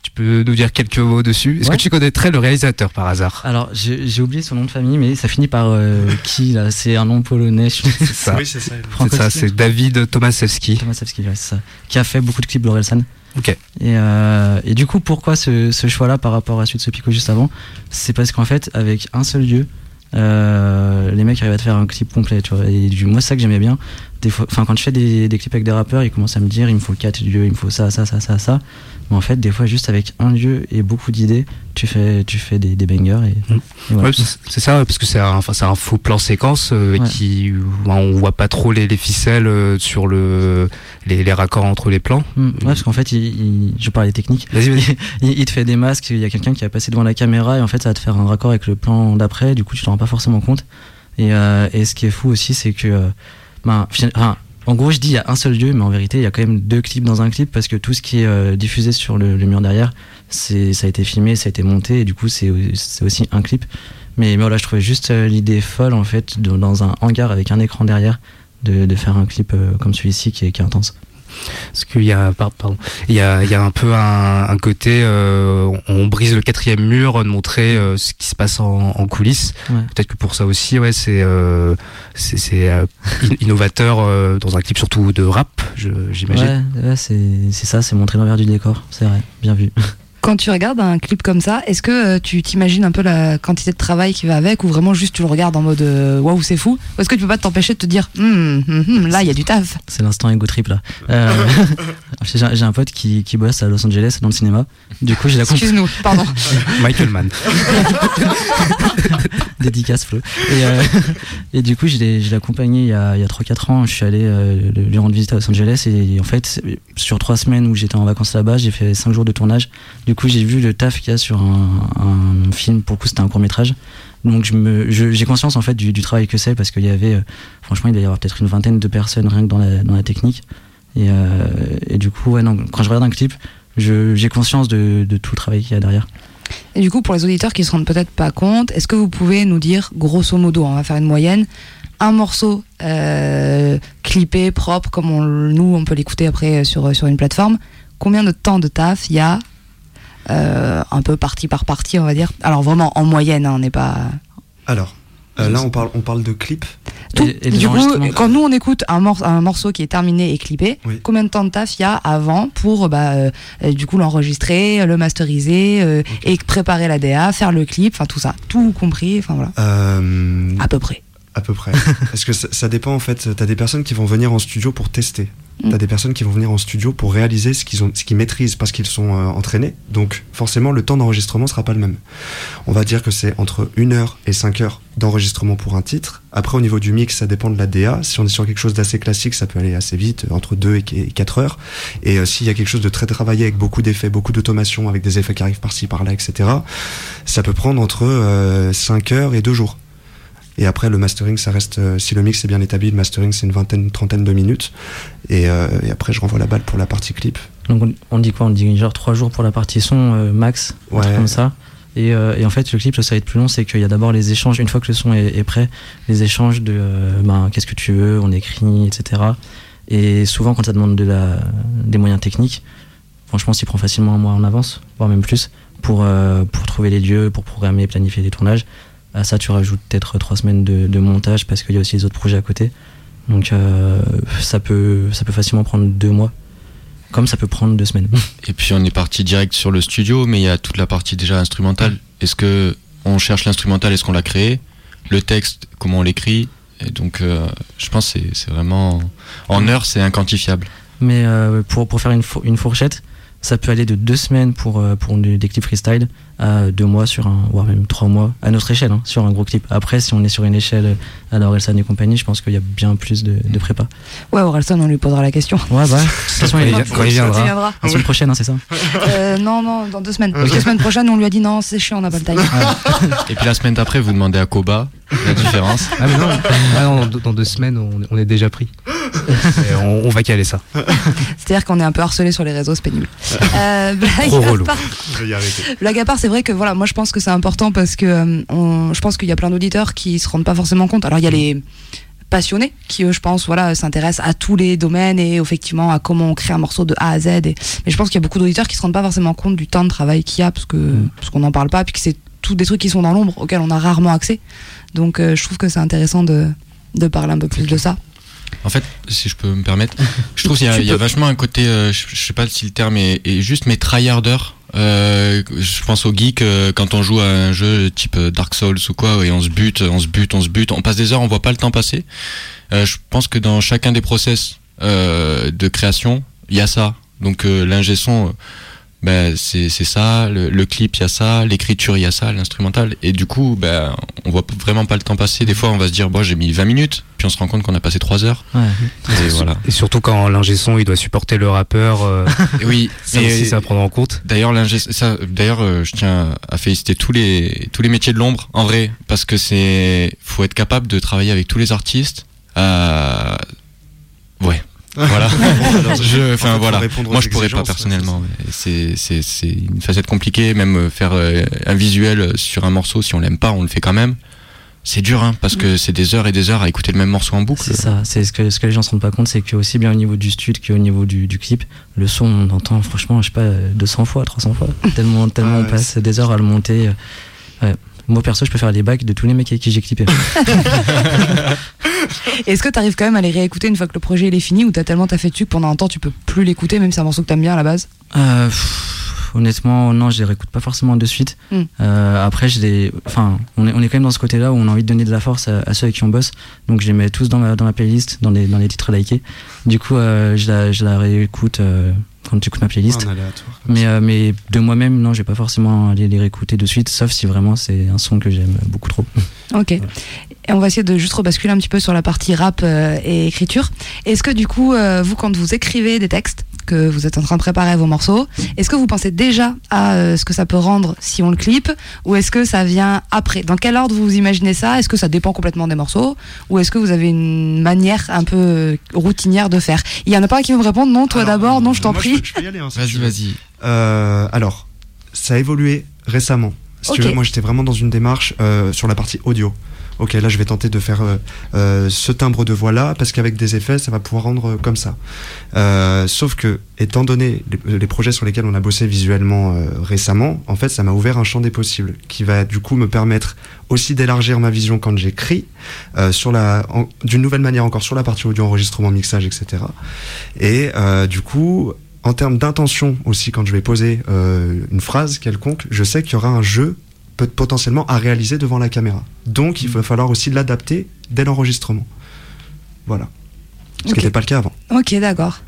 Tu peux nous dire quelques mots dessus? Est-ce que tu connaîtrais le réalisateur par hasard? Alors, j'ai oublié son nom de famille, mais ça finit par euh, qui là? C'est un nom polonais. C'est ça. Oui, c'est ça. C'est David Tomasewski. Tomasewski, ouais, c'est ça. Qui a fait beaucoup de clips d'Orelsan. Ok. Et, euh, et, du coup, pourquoi ce, ce choix-là par rapport à celui de ce Pico juste avant? C'est parce qu'en fait, avec un seul lieu, euh, les mecs arrivent à te faire un clip complet, tu vois. Et du, moi, c'est ça que j'aimais bien. Des fois, enfin, quand je fais des, des, clips avec des rappeurs, ils commencent à me dire, il me faut quatre lieux, il me faut ça, ça, ça, ça, ça. Mais en fait, des fois, juste avec un lieu et beaucoup d'idées, tu fais, tu fais des, des bangers. Et, mmh. voilà. ouais, c'est ça, parce que c'est un, enfin, c'est un faux plan séquence euh, ouais. qui, on voit pas trop les, les ficelles euh, sur le, les, les, raccords entre les plans. Mmh. Ouais, parce qu'en fait, il, il, je parlais technique. Vas-y. il, il, te fait des masques, il y a quelqu'un qui a passé devant la caméra et en fait, ça va te faire un raccord avec le plan d'après. Du coup, tu t'en rends pas forcément compte. Et, euh, et ce qui est fou aussi, c'est que, euh, ben, en gros, je dis il y a un seul lieu, mais en vérité, il y a quand même deux clips dans un clip parce que tout ce qui est euh, diffusé sur le, mur derrière, ça a été filmé, ça a été monté, et du coup, c'est aussi un clip. Mais, voilà, je trouvais juste euh, l'idée folle en fait, dans un hangar avec un écran derrière, de, faire un clip euh, comme celui-ci qui est intense parce qu'il y a pardon il y a, il y a un peu un, un côté euh, on brise le quatrième mur de montrer euh, ce qui se passe en, en coulisses. Ouais. peut-être que pour ça aussi ouais c'est euh, c'est innovateur dans un clip surtout de rap j'imagine. Ouais, ouais c'est ça c'est montrer l'envers du décor c'est vrai bien vu quand tu regardes un clip comme ça, est-ce que euh, tu t'imagines un peu la quantité de travail qui va avec ou vraiment juste tu le regardes en mode euh, waouh, c'est fou? Ou est-ce que tu peux pas t'empêcher de te dire hm, hm, hm, là, il y a du taf? C'est l'instant ego trip là. Euh, j'ai un pote qui, qui bosse à Los Angeles dans le cinéma. Du coup, j'ai la Excuse-nous, pardon. Michael Mann. Dédicace Flo. Et, euh, et du coup, je l'ai accompagné il y a, il y a 3-4 ans. Je suis allé euh, lui rendre visite à Los Angeles et, et en fait, sur 3 semaines où j'étais en vacances là-bas, j'ai fait 5 jours de tournage. Du du coup, j'ai vu le taf qu'il y a sur un, film. Pour le coup, c'était un court métrage. Donc, j'ai conscience en fait du, travail que c'est parce qu'il y avait, euh, franchement, il doit y avoir peut-être une vingtaine de personnes rien que dans la, technique. Et, euh, et du coup, quand je regarde un clip, j'ai conscience de, tout le travail qu'il y a derrière. Et du coup, pour les auditeurs qui ne se rendent peut-être pas compte, est-ce que vous pouvez nous dire, grosso modo, on va faire une moyenne, un morceau euh, clippé, propre, comme on, nous, on peut l'écouter après sur, sur une plateforme, combien de temps de taf il y a euh, un peu partie par partie, on va dire. Alors vraiment en moyenne, hein, on n'est pas. Alors. Euh, là, on parle, on parle de clip. Tout, et, et du coup, quand nous on écoute un, mor un, morceau qui est terminé et clippé, oui. combien de temps de taf il y a avant pour bah, euh, du coup l'enregistrer, le masteriser euh, okay. et préparer la DA, faire le clip, enfin tout ça, tout compris, enfin voilà. Euh, à peu près. À peu près. Parce que ça, dépend en fait. T'as des personnes qui vont venir en studio pour tester. Mm. T'as des personnes qui vont venir en studio pour réaliser ce qu'ils ont, ce qu'ils maîtrisent parce qu'ils sont euh, entraînés. Donc forcément, le temps d'enregistrement sera pas le même. On va dire que c'est entre 1 heure et 5 heures d'enregistrement pour un titre. Après, au niveau du mix, ça dépend de la DA. Si on est sur quelque chose d'assez classique, ça peut aller assez vite, entre 2 et 4 heures. Et euh, s'il y a quelque chose de très travaillé avec beaucoup d'effets, beaucoup d'automation, avec des effets qui arrivent par-ci, par-là, etc., ça peut prendre entre 5 euh, heures et 2 jours. Et après, le mastering, ça reste, euh, si le mix est bien établi, le mastering, c'est une vingtaine, une trentaine de minutes. Et, euh, et, après, je renvoie la balle pour la partie clip. Donc, on, dit quoi? On dit genre trois jours pour la partie son, euh, max, ouais. comme ça. Et, et, en fait, le clip, ça va être plus long, c'est qu'il y a d'abord les échanges, une fois que le son est, prêt, les échanges de ben, qu'est-ce que tu veux, on écrit, etc. Et souvent, quand ça demande de la, des moyens techniques, franchement, s'y prend facilement un mois en avance, voire même plus, pour, pour trouver les lieux, pour programmer, planifier les tournages. À ça, tu rajoutes peut-être trois semaines de, montage parce qu'il y a aussi les autres projets à côté. Donc euh, ça, peut, ça peut facilement prendre deux mois, comme ça peut prendre deux semaines. Et puis on est parti direct sur le studio, mais il y a toute la partie déjà instrumentale. Est-ce que on cherche l'instrumental, est-ce qu'on l'a créé? Le texte, comment on l'écrit? Et donc euh, je pense que c'est vraiment... En heure, c'est inquantifiable. Mais euh, pour, pour faire une, une fourchette, ça peut aller de deux semaines pour, pour des clips freestyle à deux mois sur un, voire même trois mois à notre échelle, hein, sur un gros clip. Après, si on est sur une échelle à Orelsan et compagnie, je pense qu'il y a bien plus de, de prépa. Ouais, Orelsan, on lui posera la question. Ouais, bah, façon, il, quand il viendra. La semaine prochaine, hein, c'est ça euh, Non, non, dans deux semaines. La semaine prochaine, on lui a dit non, c'est chiant, on n'a pas le time. et puis la semaine d'après, vous demandez à Koba la différence. Ah, mais non, ah, dans deux semaines, on, est déjà pris. on, va caler ça. C'est-à-dire qu'on est un peu harcelé sur les réseaux, c'est pénible. Euh, blague à part, blague à part c'est vrai que voilà, moi je pense que c'est important parce que euh, je pense qu'il y a plein d'auditeurs qui se rendent pas forcément compte. Alors il y a les passionnés qui je pense voilà s'intéressent à tous les domaines et effectivement à comment on crée un morceau de A à Z et, mais je pense qu'il y a beaucoup d'auditeurs qui se rendent pas forcément compte du temps de travail qu'il y a parce que parce qu'on n'en parle pas puis que c'est tous des trucs qui sont dans l'ombre auxquels on a rarement accès donc euh, je trouve que c'est intéressant de, de parler un peu plus de ça en fait, si je peux me permettre, je trouve qu'il y, a vachement un côté, euh, je, sais pas si le terme est, juste, mais tryharder. Euh, je pense au geek euh, quand on joue à un jeu type Dark Souls ou quoi, et on se bute, on se bute, on se bute, on passe des heures, on voit pas le temps passer. je pense que dans chacun des process de création, il y a ça. Donc l'ingé son ben, c'est ça, le, clip il y a ça, l'écriture il y a ça, l'instrumental. Et du coup, ben, on voit vraiment pas le temps passer. Des fois, on va se dire, bon, j'ai mis 20 minutes, puis on se rend compte qu'on a passé 3 heures. Et, voilà. et surtout quand l'ingé son il doit supporter le rappeur. Euh, oui, ça aussi, ça à prendre en compte. D'ailleurs, ça, d'ailleurs, euh, je tiens à féliciter tous les, tous les métiers de l'ombre, en vrai, parce que c'est, faut être capable de travailler avec tous les artistes. Euh, ouais, voilà. je, enfin voilà. Moi, je pourrais pas personnellement. C'est c'est c'est une facette compliquée. Même euh, faire euh, un visuel sur un morceau, si on l'aime pas, on le fait quand même. C'est dur, hein, parce que c'est des heures et des heures à écouter le même morceau en boucle. C'est ça. C'est ce que ce que les gens se rendent pas compte, c'est que aussi bien au niveau du studio qu'au niveau du, du clip, le son on entend franchement, je sais pas, 200 fois, 300 fois. tellement tellement on passe des heures à le monter. Ouais. Moi perso, je peux faire les bacs de tous les mecs avec qui j'ai clippé. Est-ce que tu arrives quand même à les réécouter une fois que le projet est fini ou t'as tellement t'as fait dessus que pendant un temps tu peux plus l'écouter même si c'est un morceau que t'aimes bien à la base? Euh, Honnêtement, non, je les réécoute pas forcément de suite. Hmm. Euh, après, je enfin, on est, on est quand même dans ce côté-là où on a envie de donner de la force à, ceux avec qui on bosse. Donc, je les mets tous dans la playlist, dans les, dans les titres likés. Du coup, euh, je, la, je la réécoute quand tu écoutes ma playlist. mais, euh, mais de moi-même, non, je vais pas forcément aller les réécouter de suite, sauf si vraiment c'est un son que j'aime beaucoup trop. Ok. Et on va essayer de juste rebasculer un petit peu sur la partie rap euh, et écriture. Est-ce que du coup, euh, vous, quand vous écrivez des textes, que vous êtes en train de préparer vos morceaux. Est-ce que vous pensez déjà à euh, ce que ça peut rendre si on le clip ou est-ce que ça vient après? Dans quel ordre vous imaginez ça? Est-ce que ça dépend complètement des morceaux? Ou est-ce que vous avez une manière un peu euh, routinière de faire? Il y en a pas qui veut me répondre non, toi d'abord, non, je t'en prie. Hein, vas-y, vas-y. Euh, alors, ça a évolué récemment. Si tu veux, moi j'étais vraiment dans une démarche sur la partie audio ok, là je vais tenter de faire euh, euh, ce timbre de voix là parce qu'avec des effets ça va pouvoir rendre euh, comme ça. sauf que étant donné les, projets sur lesquels on a bossé visuellement récemment, en fait ça m'a ouvert un champ des possibles qui va du coup me permettre aussi d'élargir ma vision quand j'écris sur la d'une nouvelle manière encore sur la partie audio enregistrement mixage etc. Et du coup en termes d'intention aussi quand je vais poser une phrase quelconque, je sais qu'il y aura un jeu peut potentiellement à réaliser devant la caméra. Donc il va falloir aussi l'adapter dès l'enregistrement. Voilà. Ce qui n'était pas le cas avant. Ok, d'accord.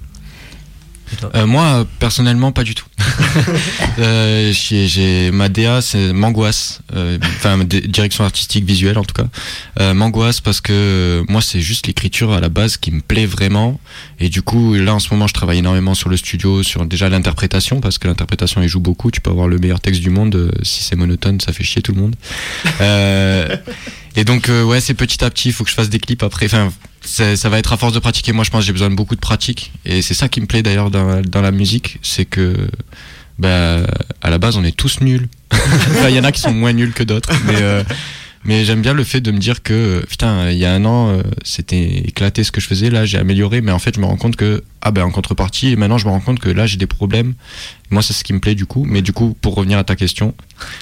Euh, moi, personnellement, pas du tout. euh, j'ai ma DA, c'est m'angoisse. Euh, enfin, direction artistique visuelle en tout cas. M'angoisse parce que moi, c'est juste l'écriture à la base qui me plaît vraiment. Et du coup, là, en ce moment, je travaille énormément sur le studio, sur déjà l'interprétation parce que l'interprétation, il joue beaucoup. Tu peux avoir le meilleur texte du monde. si c'est monotone, ça fait chier tout le monde. et donc, ouais, c'est petit à petit. Il faut que je fasse des clips après. Enfin, ça va être à force de pratiquer. Moi, je pense que j'ai besoin de beaucoup de pratique. Et c'est ça qui me plaît d'ailleurs dans, dans, la musique, c'est que bah, à la base, on est tous nuls. Il y en a qui sont moins nuls que d'autres, mais euh, mais j'aime bien le fait de me dire que putain, il y a un an, euh, c'était éclaté ce que je faisais. Là, j'ai amélioré, mais en fait, je me rends compte que ah ben en contrepartie, maintenant, je me rends compte que là, j'ai des problèmes. Moi, c'est ce qui me plaît du coup. Mais du coup, pour revenir à ta question,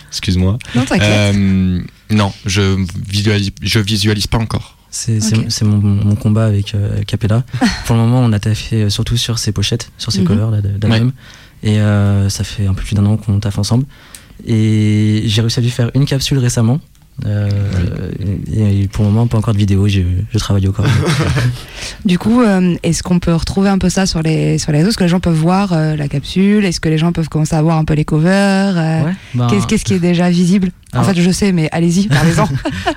excuse-moi. Non, euh, non, je visualise, je visualise pas encore. C'est mon, mon, combat avec euh, Capella. Pour le moment, on a taffé euh, surtout sur ses pochettes, sur ses mhm. covers d'album. Et euh, ça fait un peu plus d'un an qu'on taffe ensemble. Et j'ai réussi à lui faire une capsule récemment. Euh, et, pour le moment, pas encore de vidéo, je, je travaille encore. du coup, euh, est-ce qu'on peut retrouver un peu ça sur les, sur les réseaux? Est-ce que les gens peuvent voir euh, la capsule? Est-ce que les gens peuvent commencer à voir un peu les covers ben, Qu'est-ce qui est déjà visible? En fait, je sais, mais allez-y, parlez-en.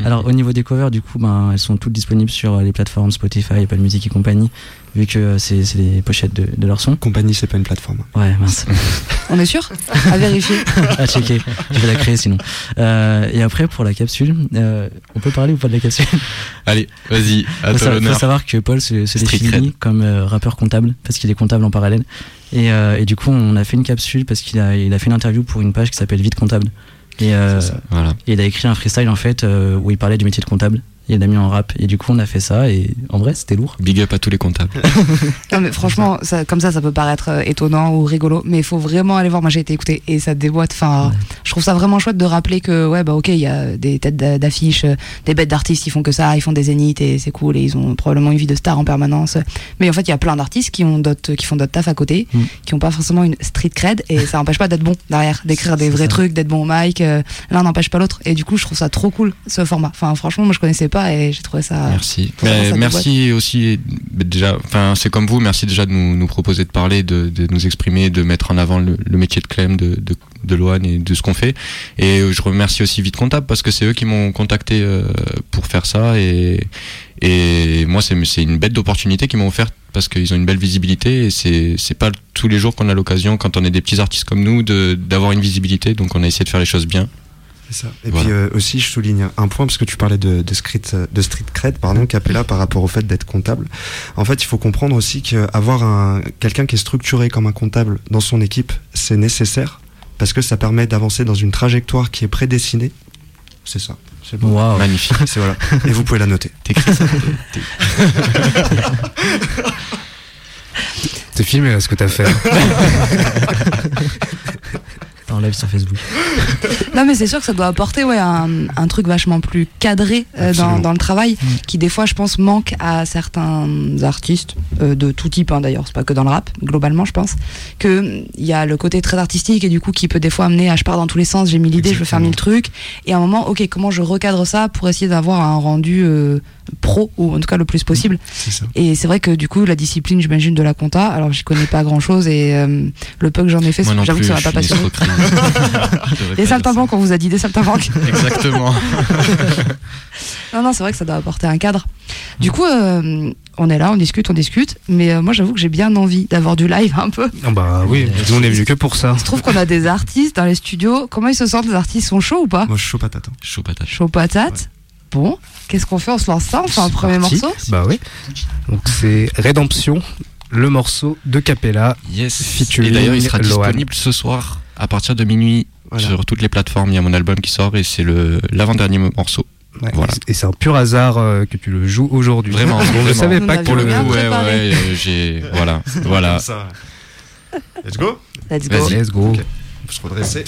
Alors, au niveau des covers, du coup, ben, elles sont toutes disponibles sur les plateformes Spotify, Apple Music et compagnie vu que c'est les pochettes de, de, leur son. Compagnie, c'est pas une plateforme. Ouais, mince. On est sûr? À vérifier. à checker. Je vais la créer sinon. Euh, et après, pour la capsule, euh, on peut parler ou pas de la capsule? Allez, vas-y. Il faut, savoir que Paul se, se définit comme euh, rappeur comptable parce qu'il est comptable en parallèle. Et, euh, et, du coup, on a fait une capsule parce qu'il a, il a fait une interview pour une page qui s'appelle Vite comptable. Et, euh, voilà. et il a écrit un freestyle en fait où il parlait du métier de comptable il a mis en rap. Et du coup, on a fait ça et en vrai, c'était lourd. Big up à tous les comptables. non, mais franchement, ça, comme ça, ça peut paraître euh, étonnant ou rigolo, mais il faut vraiment aller voir. Moi, j'ai été écouté et ça déboîte. Enfin, je trouve ça vraiment chouette de rappeler que, ouais, bah, ok, il y a des têtes d'affiches, euh, des bêtes d'artistes qui font que ça, ils font des zéniths et c'est cool et ils ont probablement une vie de star en permanence. Mais en fait, il y a plein d'artistes qui ont d'autres, qui font d'autres taf à côté, mm. qui ont pas forcément une street cred et ça n'empêche pas d'être bon derrière, d'écrire des vrais trucs, d'être bon au mic. Euh, l'un n'empêche pas l'autre. Et du coup, je trouve ça trop cool, ce format. Enfin, franchement, moi, je connaissais pas et j'ai trouvé ça Merci. merci aussi déjà. Enfin, c'est comme vous. Merci déjà de nous, nous proposer de parler, de, de, nous exprimer, de mettre en avant le, métier de Clem, de, de, de Loane et de ce qu'on fait. Et je remercie aussi Vite Comptable parce que c'est eux qui m'ont contacté euh, pour faire ça et et moi c'est une bête d'opportunité qu'ils m'ont offert parce qu'ils ont une belle visibilité et c'est pas tous les jours qu'on a l'occasion quand on est des petits artistes comme nous d'avoir une visibilité. Donc on a essayé de faire les choses bien. Ça. Et puis euh, aussi, je souligne un point parce que tu parlais de, de street, de street cred, pardon, Capella par rapport au fait d'être comptable. En fait, il faut comprendre aussi qu'avoir un quelqu'un qui est structuré comme un comptable dans son équipe, c'est nécessaire parce que ça permet d'avancer dans une trajectoire qui est prédestinée. C'est ça. C'est bon. Magnifique. C'est voilà. Et vous pouvez la noter. T'écris ça. T'es filmé là ce que t'as fait. en live sur Facebook. non, mais c'est sûr que ça doit apporter ouais, un, un truc vachement plus cadré euh, dans, dans, le travail, mm. qui des fois, je pense, manque à certains artistes, euh, de tout type hein, d'ailleurs, c'est pas que dans le rap, globalement, je pense, qu'il y a le côté très artistique et du coup qui peut des fois amener à je pars dans tous les sens, j'ai mis l'idée, je veux faire mille trucs, et à un moment, ok, comment je recadre ça pour essayer d'avoir un rendu. Euh, pro ou en tout cas le plus possible. Et c'est vrai que du coup la discipline j'imagine de la compta, alors j'y connais pas grand chose et euh, le peu que j'en ai fait, j'avoue que ça m'a pas passionné. des saltimbanques, on vous a dit des saltimbanques. Exactement. non non c'est vrai que ça doit apporter un cadre. Du coup euh, on est là, on discute, on discute, mais euh, moi j'avoue que j'ai bien envie d'avoir du live un peu. Ah bah oui, on est venu que pour ça. Je trouve qu'on a des artistes dans les studios. Comment ils se sentent Les artistes? Sont chauds ou pas? Moi je suis chaud patate. Hein. Chaud patate. Chaud patate. Bon, qu'est-ce qu'on fait On se lance ça On fait un premier morceau Bah oui. Donc c'est Rédemption, le morceau de Capella. Yes. Et d'ailleurs, il sera disponible ce soir à partir de minuit sur toutes les plateformes. Il y a mon album qui sort et c'est le l'avant-dernier morceau. Voilà. Et c'est un pur hasard euh, que tu le joues aujourd'hui. Vraiment, je ne savais pas que pour le coup, ouais, ouais, euh, j'ai voilà, voilà. Let's go. Let's go. Let's go. Okay. On peut se redresser.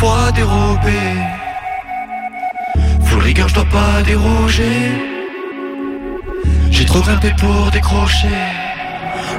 Tant de fois dérobé. Full rigueur, je dois pas déroger. J'ai trop grimpé pour décrocher.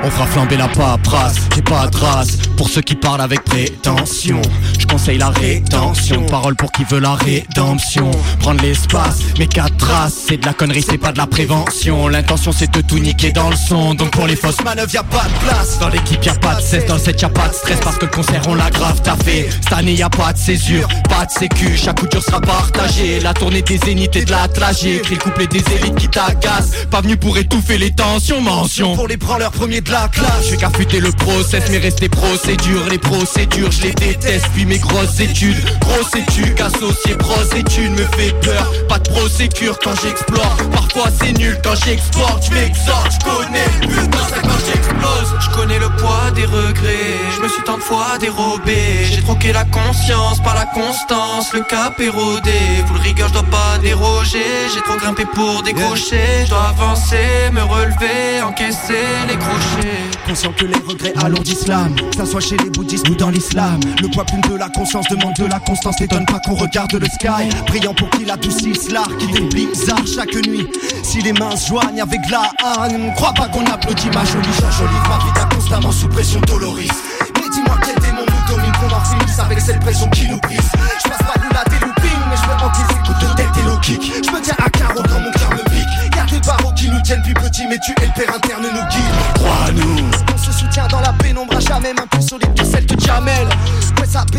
On fera flamber la paperasse, j'ai pas de race Pour ceux qui parlent avec prétention. Je conseille la rétention. Parole pour qui veut la rédemption. Prendre l'espace, mais quatre traces C'est de la connerie, c'est pas de la prévention. L'intention c'est de tout niquer dans le son. Donc pour les fausses manœuvres y'a pas de place. Dans l'équipe y'a pas de cesse, dans le set y'a pas de stress. Parce que le concert on l'a grave taffé. Cette année y'a pas de césure, pas de sécu. Chaque coup dur sera partagé. La tournée des zéniths et de la écrit le couplet des élites qui t'agacent. Pas venu pour étouffer les tensions Mention. Pour les branleurs premiers de la classe. Je vais qu'affûter le process mais rester procédure. Les procédures je les déteste. Puis mes grosses études Grosse étude associé grosses études Me fait peur. Pas de procédure quand j'explore. Parfois c'est nul quand j'exporte. Je m'exhorte Je connais le but quand j'explose. Je connais le poids des regrets. Je me suis tant de fois dérobé. J'ai troqué la conscience par la constance. Le cap érodé Full rigueur je dois pas déroger. J'ai trop grimpé pour décrocher. Je dois avancer, me relever Encaisser les crochets Conscient que les regrets alourdissent l'âme. Que ça soit chez les bouddhistes ou dans l'islam. Le poids plume de la conscience demande de la constance. N'étonne pas qu'on regarde le sky. Brillant pour qu'il adoucisse l'art Qui bizarre chaque nuit. Si les mains se joignent avec la haine Crois pas qu'on applaudit ma jolie J'enjolive ma vie constamment sous pression doloris Mais dis-moi quel démon nous domine Qu'on avec cette pression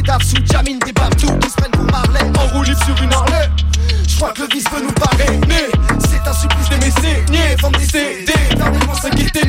Ça pédave sous Jamine Des babtous qui se prennent pour Marley En roue libre sur une Harley. Je crois que le vice veut nous parrainer. C'est un supplice d'aimer saigner Vendre des CD Dernièrement s'inquiéter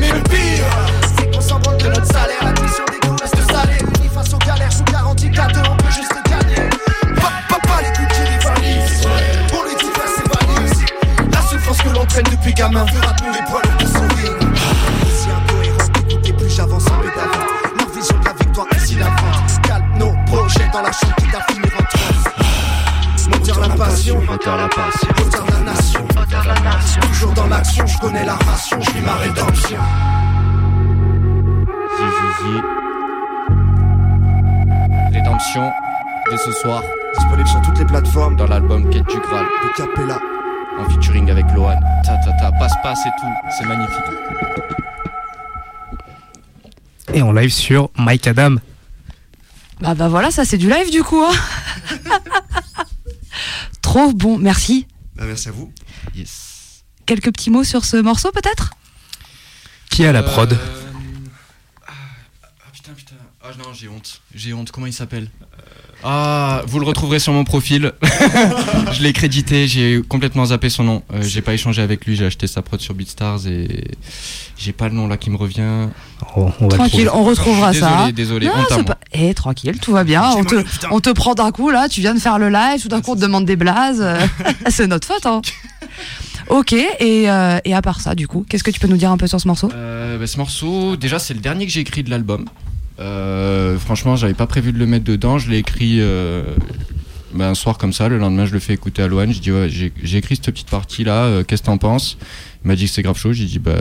soir. Disponible sur toutes les plateformes. Dans l'album Quête du Graal. De Capella. En featuring avec Lohan. Ta ta ta, passe passe et tout. C'est magnifique. Et en live sur Mike Adam. Bah bah voilà, ça c'est du live du coup. Hein Trop bon, merci. Bah, merci à vous. Yes. Quelques petits mots sur ce morceau peut-être? Qui a la prod Euh, ah, ah, putain, putain. Ah non, j'ai honte. J'ai honte. Comment il s'appelle? Ah, vous le retrouverez sur mon profil. je l'ai crédité, j'ai complètement zappé son nom. Euh, j'ai pas échangé avec lui, j'ai acheté sa prod sur BeatStars et j'ai pas le nom là qui me revient. Oh, on Tranquille, on retrouvera Désolé, ça. hein. désolé, Non, pas... Eh, tranquille, tout va bien. On te, mal, putain. on te prend d'un coup là, tu viens de faire le live, tout d'un coup on te demande des blazes. c'est notre faute. Hein. Ok, et, euh, et à part ça, du coup, qu'est-ce que tu peux nous dire un peu sur ce morceau? Euh, bah, ce morceau, déjà, c'est le dernier que j'ai écrit de l'album. Euh, franchement, j'avais pas prévu de le mettre dedans. Je l'ai écrit euh, bah, un soir comme ça. Le lendemain, je le fais écouter à Loane. Je dis ouais, j'ai écrit cette petite partie là. qu'est-ce que t'en penses? Il m'a dit que c'est grave chaud. J'ai dit bah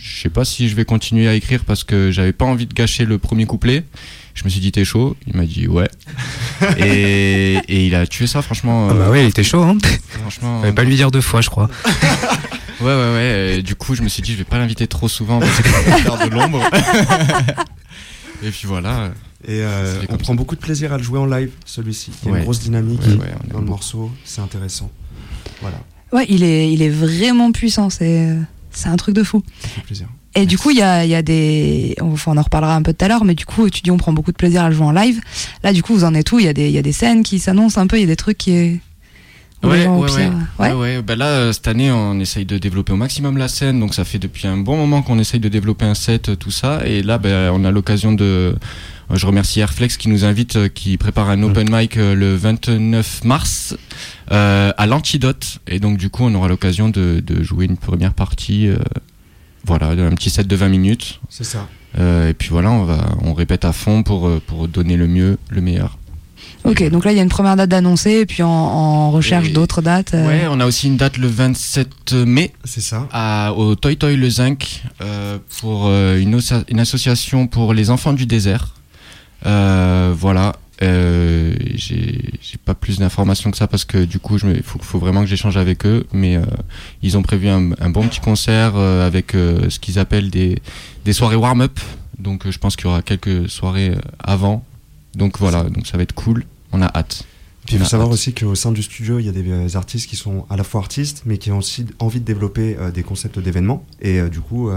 je sais pas si je vais continuer à écrire parce que j'avais pas envie de gâcher le premier couplet. Je me suis dit t'es chaud? Il m'a dit ouais. et, et il a tué ça franchement. Ah bah euh, ouais, il était chaud, hein. Franchement. Fallait pas lui dire deux fois, je crois. Ouais, ouais, ouais. Et du coup, je me suis dit, je vais pas l'inviter trop souvent parce que ça va faire de l'ombre. Et puis voilà. Et euh, on prend beaucoup de plaisir à le jouer en live, celui-ci. Il y a Ouais. une grosse dynamique Ouais, ouais, dans le beaucoup. morceau, c'est intéressant. Voilà, Ouais, il est, il est vraiment puissant, c'est, c'est un truc de fou. ça fait plaisir. Et du coup, il y a, il y a des. Enfin, on en reparlera un peu tout à l'heure, mais du coup, tu dis on prend beaucoup de plaisir à le jouer en live. Là, du coup, vous en êtes où? Il y, a des- il y a des scènes qui s'annoncent un peu, il y a des trucs qui. Ouais, gens, ouais, ouais. ouais. ouais, ouais. Bah là, euh, cette année, on essaye de développer au maximum la scène. Donc, ça fait depuis un bon moment qu'on essaye de développer un set, euh, tout ça. Et là, bah, on a l'occasion de. euh, Je remercie Airflex qui nous invite, qui prépare un open mic le 29 mars euh, à l'Antidote. Et donc, du coup, on aura l'occasion de, de jouer une première partie. euh, voilà, un petit set de 20 minutes. C'est ça. Euh, et puis voilà, on va, on répète à fond pour, pour donner le mieux, le meilleur. Ok, donc là, il y a une première date d'annoncer, et puis en, en recherche d'autres dates. euh, Ouais, on a aussi une date le 27 mai C'est ça. à, au Toy Toy Le Zinc euh, pour euh, une, association pour les enfants du désert. Euh, voilà. Euh, j'ai pas plus d'informations que ça parce que du coup, il faut, faut, vraiment que j'échange avec eux. Mais euh, ils ont prévu un, un, bon petit concert euh, avec euh, ce qu'ils appellent des, des soirées warm-up. Donc je pense qu'il y aura quelques soirées avant. Donc voilà, donc ça va être cool. On a hâte. il faut savoir aussi qu'au sein du studio, il y a des artistes qui sont à la fois artistes, mais qui ont aussi envie de développer des concepts d'événements. Et du coup,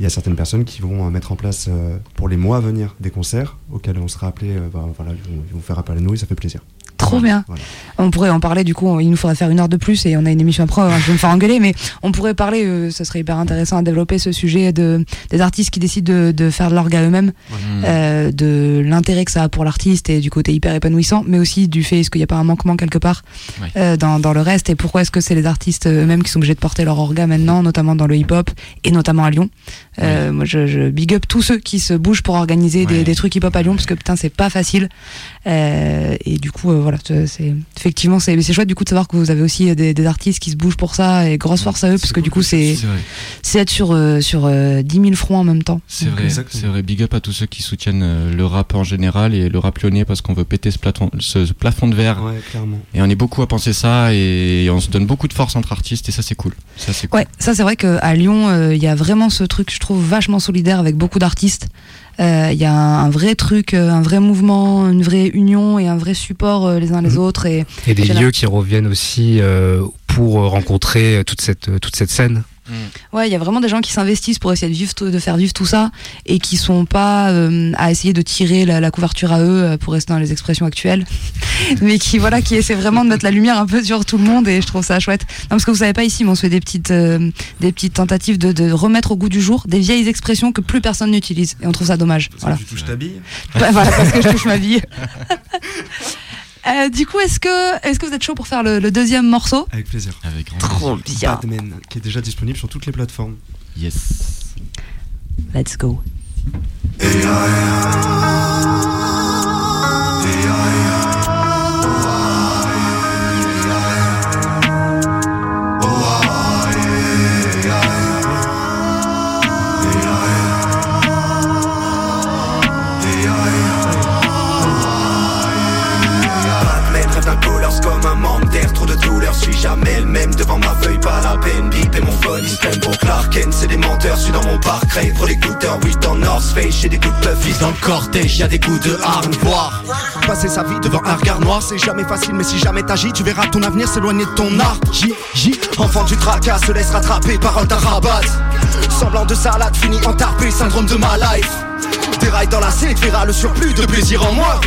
il y a certaines personnes qui vont mettre en place pour les mois à venir des concerts auxquels on sera appelé. Bah, voilà, ils vont, ils vont faire appel à nous et ça fait plaisir. Trop bien. On pourrait en parler, du coup, il nous faudrait faire une heure de plus et on a une émission après, hein, je vais me faire engueuler, mais on pourrait parler, euh, ça serait hyper intéressant à développer ce sujet de, des artistes qui décident de, de faire de l'orga eux-mêmes, euh, de l'intérêt que ça a pour l'artiste et du côté hyper épanouissant, mais aussi du fait est-ce qu'il n'y a pas un manquement quelque part euh, dans, dans, le reste et pourquoi est-ce que c'est les artistes eux-mêmes qui sont obligés de porter leur orga maintenant, notamment dans le hip-hop et notamment à Lyon. Euh, moi, je, je, big up tous ceux qui se bougent pour organiser des, des, trucs hip-hop à Lyon parce que putain, c'est pas facile. Euh, et du coup, voilà, c'est effectivement c'est chouette du coup de savoir que vous avez aussi des, des, artistes qui se bougent pour ça et grosse force à eux parce que du coup c'est c'est être sur euh, sur euh, 10 000 fronts en même temps. C'est vrai, c'est vrai. Big up à tous ceux qui soutiennent euh, le rap en général et le rap lyonnais parce qu'on veut péter ce plafond ce, plafond de verre. Ouais, clairement. Et on est beaucoup à penser ça et on se donne beaucoup de force entre artistes et ça c'est cool. Ça c'est cool. Ouais, ça c'est vrai qu'à Lyon euh, il y a vraiment ce truc je trouve vachement solidaire avec beaucoup d'artistes. Il euh, y a un, un, vrai truc, euh, un vrai mouvement, une vraie union et un vrai support euh, les uns les mmh. autres. Et, et des lieux qui reviennent aussi pour rencontrer toute cette, toute cette scène. Mm. Ouais, il y a vraiment des gens qui s'investissent pour essayer de, vivre, de faire vivre tout ça et qui sont pas euh, à essayer de tirer la, la, couverture à eux pour rester dans les expressions actuelles, mais qui voilà, qui essaient vraiment de mettre la lumière un peu sur tout le monde et je trouve ça chouette. Non, parce que vous savez pas ici, mais on se fait des petites, euh, des petites tentatives de, de, remettre au goût du jour des vieilles expressions que plus personne n'utilise et on trouve ça dommage. Parce voilà. que tu touches ta bille. Bah, voilà, parce que je touche ma bille. Euh, du coup, est-ce que, est-ce que vous êtes chaud pour faire le, le deuxième morceau? Avec plaisir. Avec grand Trop bien. Batman, qui est déjà disponible sur toutes les plateformes. Yes. Let's go. comme jamais le même devant ma feuille, pas la peine, bip et mon phone, ils se pour Clark c'est des menteurs, suis dans mon parc, Ray, pour l'écouteur, oui dans North Face, j'ai des coups de puff, dans le cortège, y'a des coups de arme, voir. Passer sa vie devant un regard noir, c'est jamais facile, mais si jamais t'agis, tu verras ton avenir s'éloigner de ton art. J, J, enfant du tracas, se laisse rattraper, parole d'un rabat. Semblant de salade, fini entarpé, syndrome de ma life. Déraille dans la tu verras le surplus de plaisir en moi.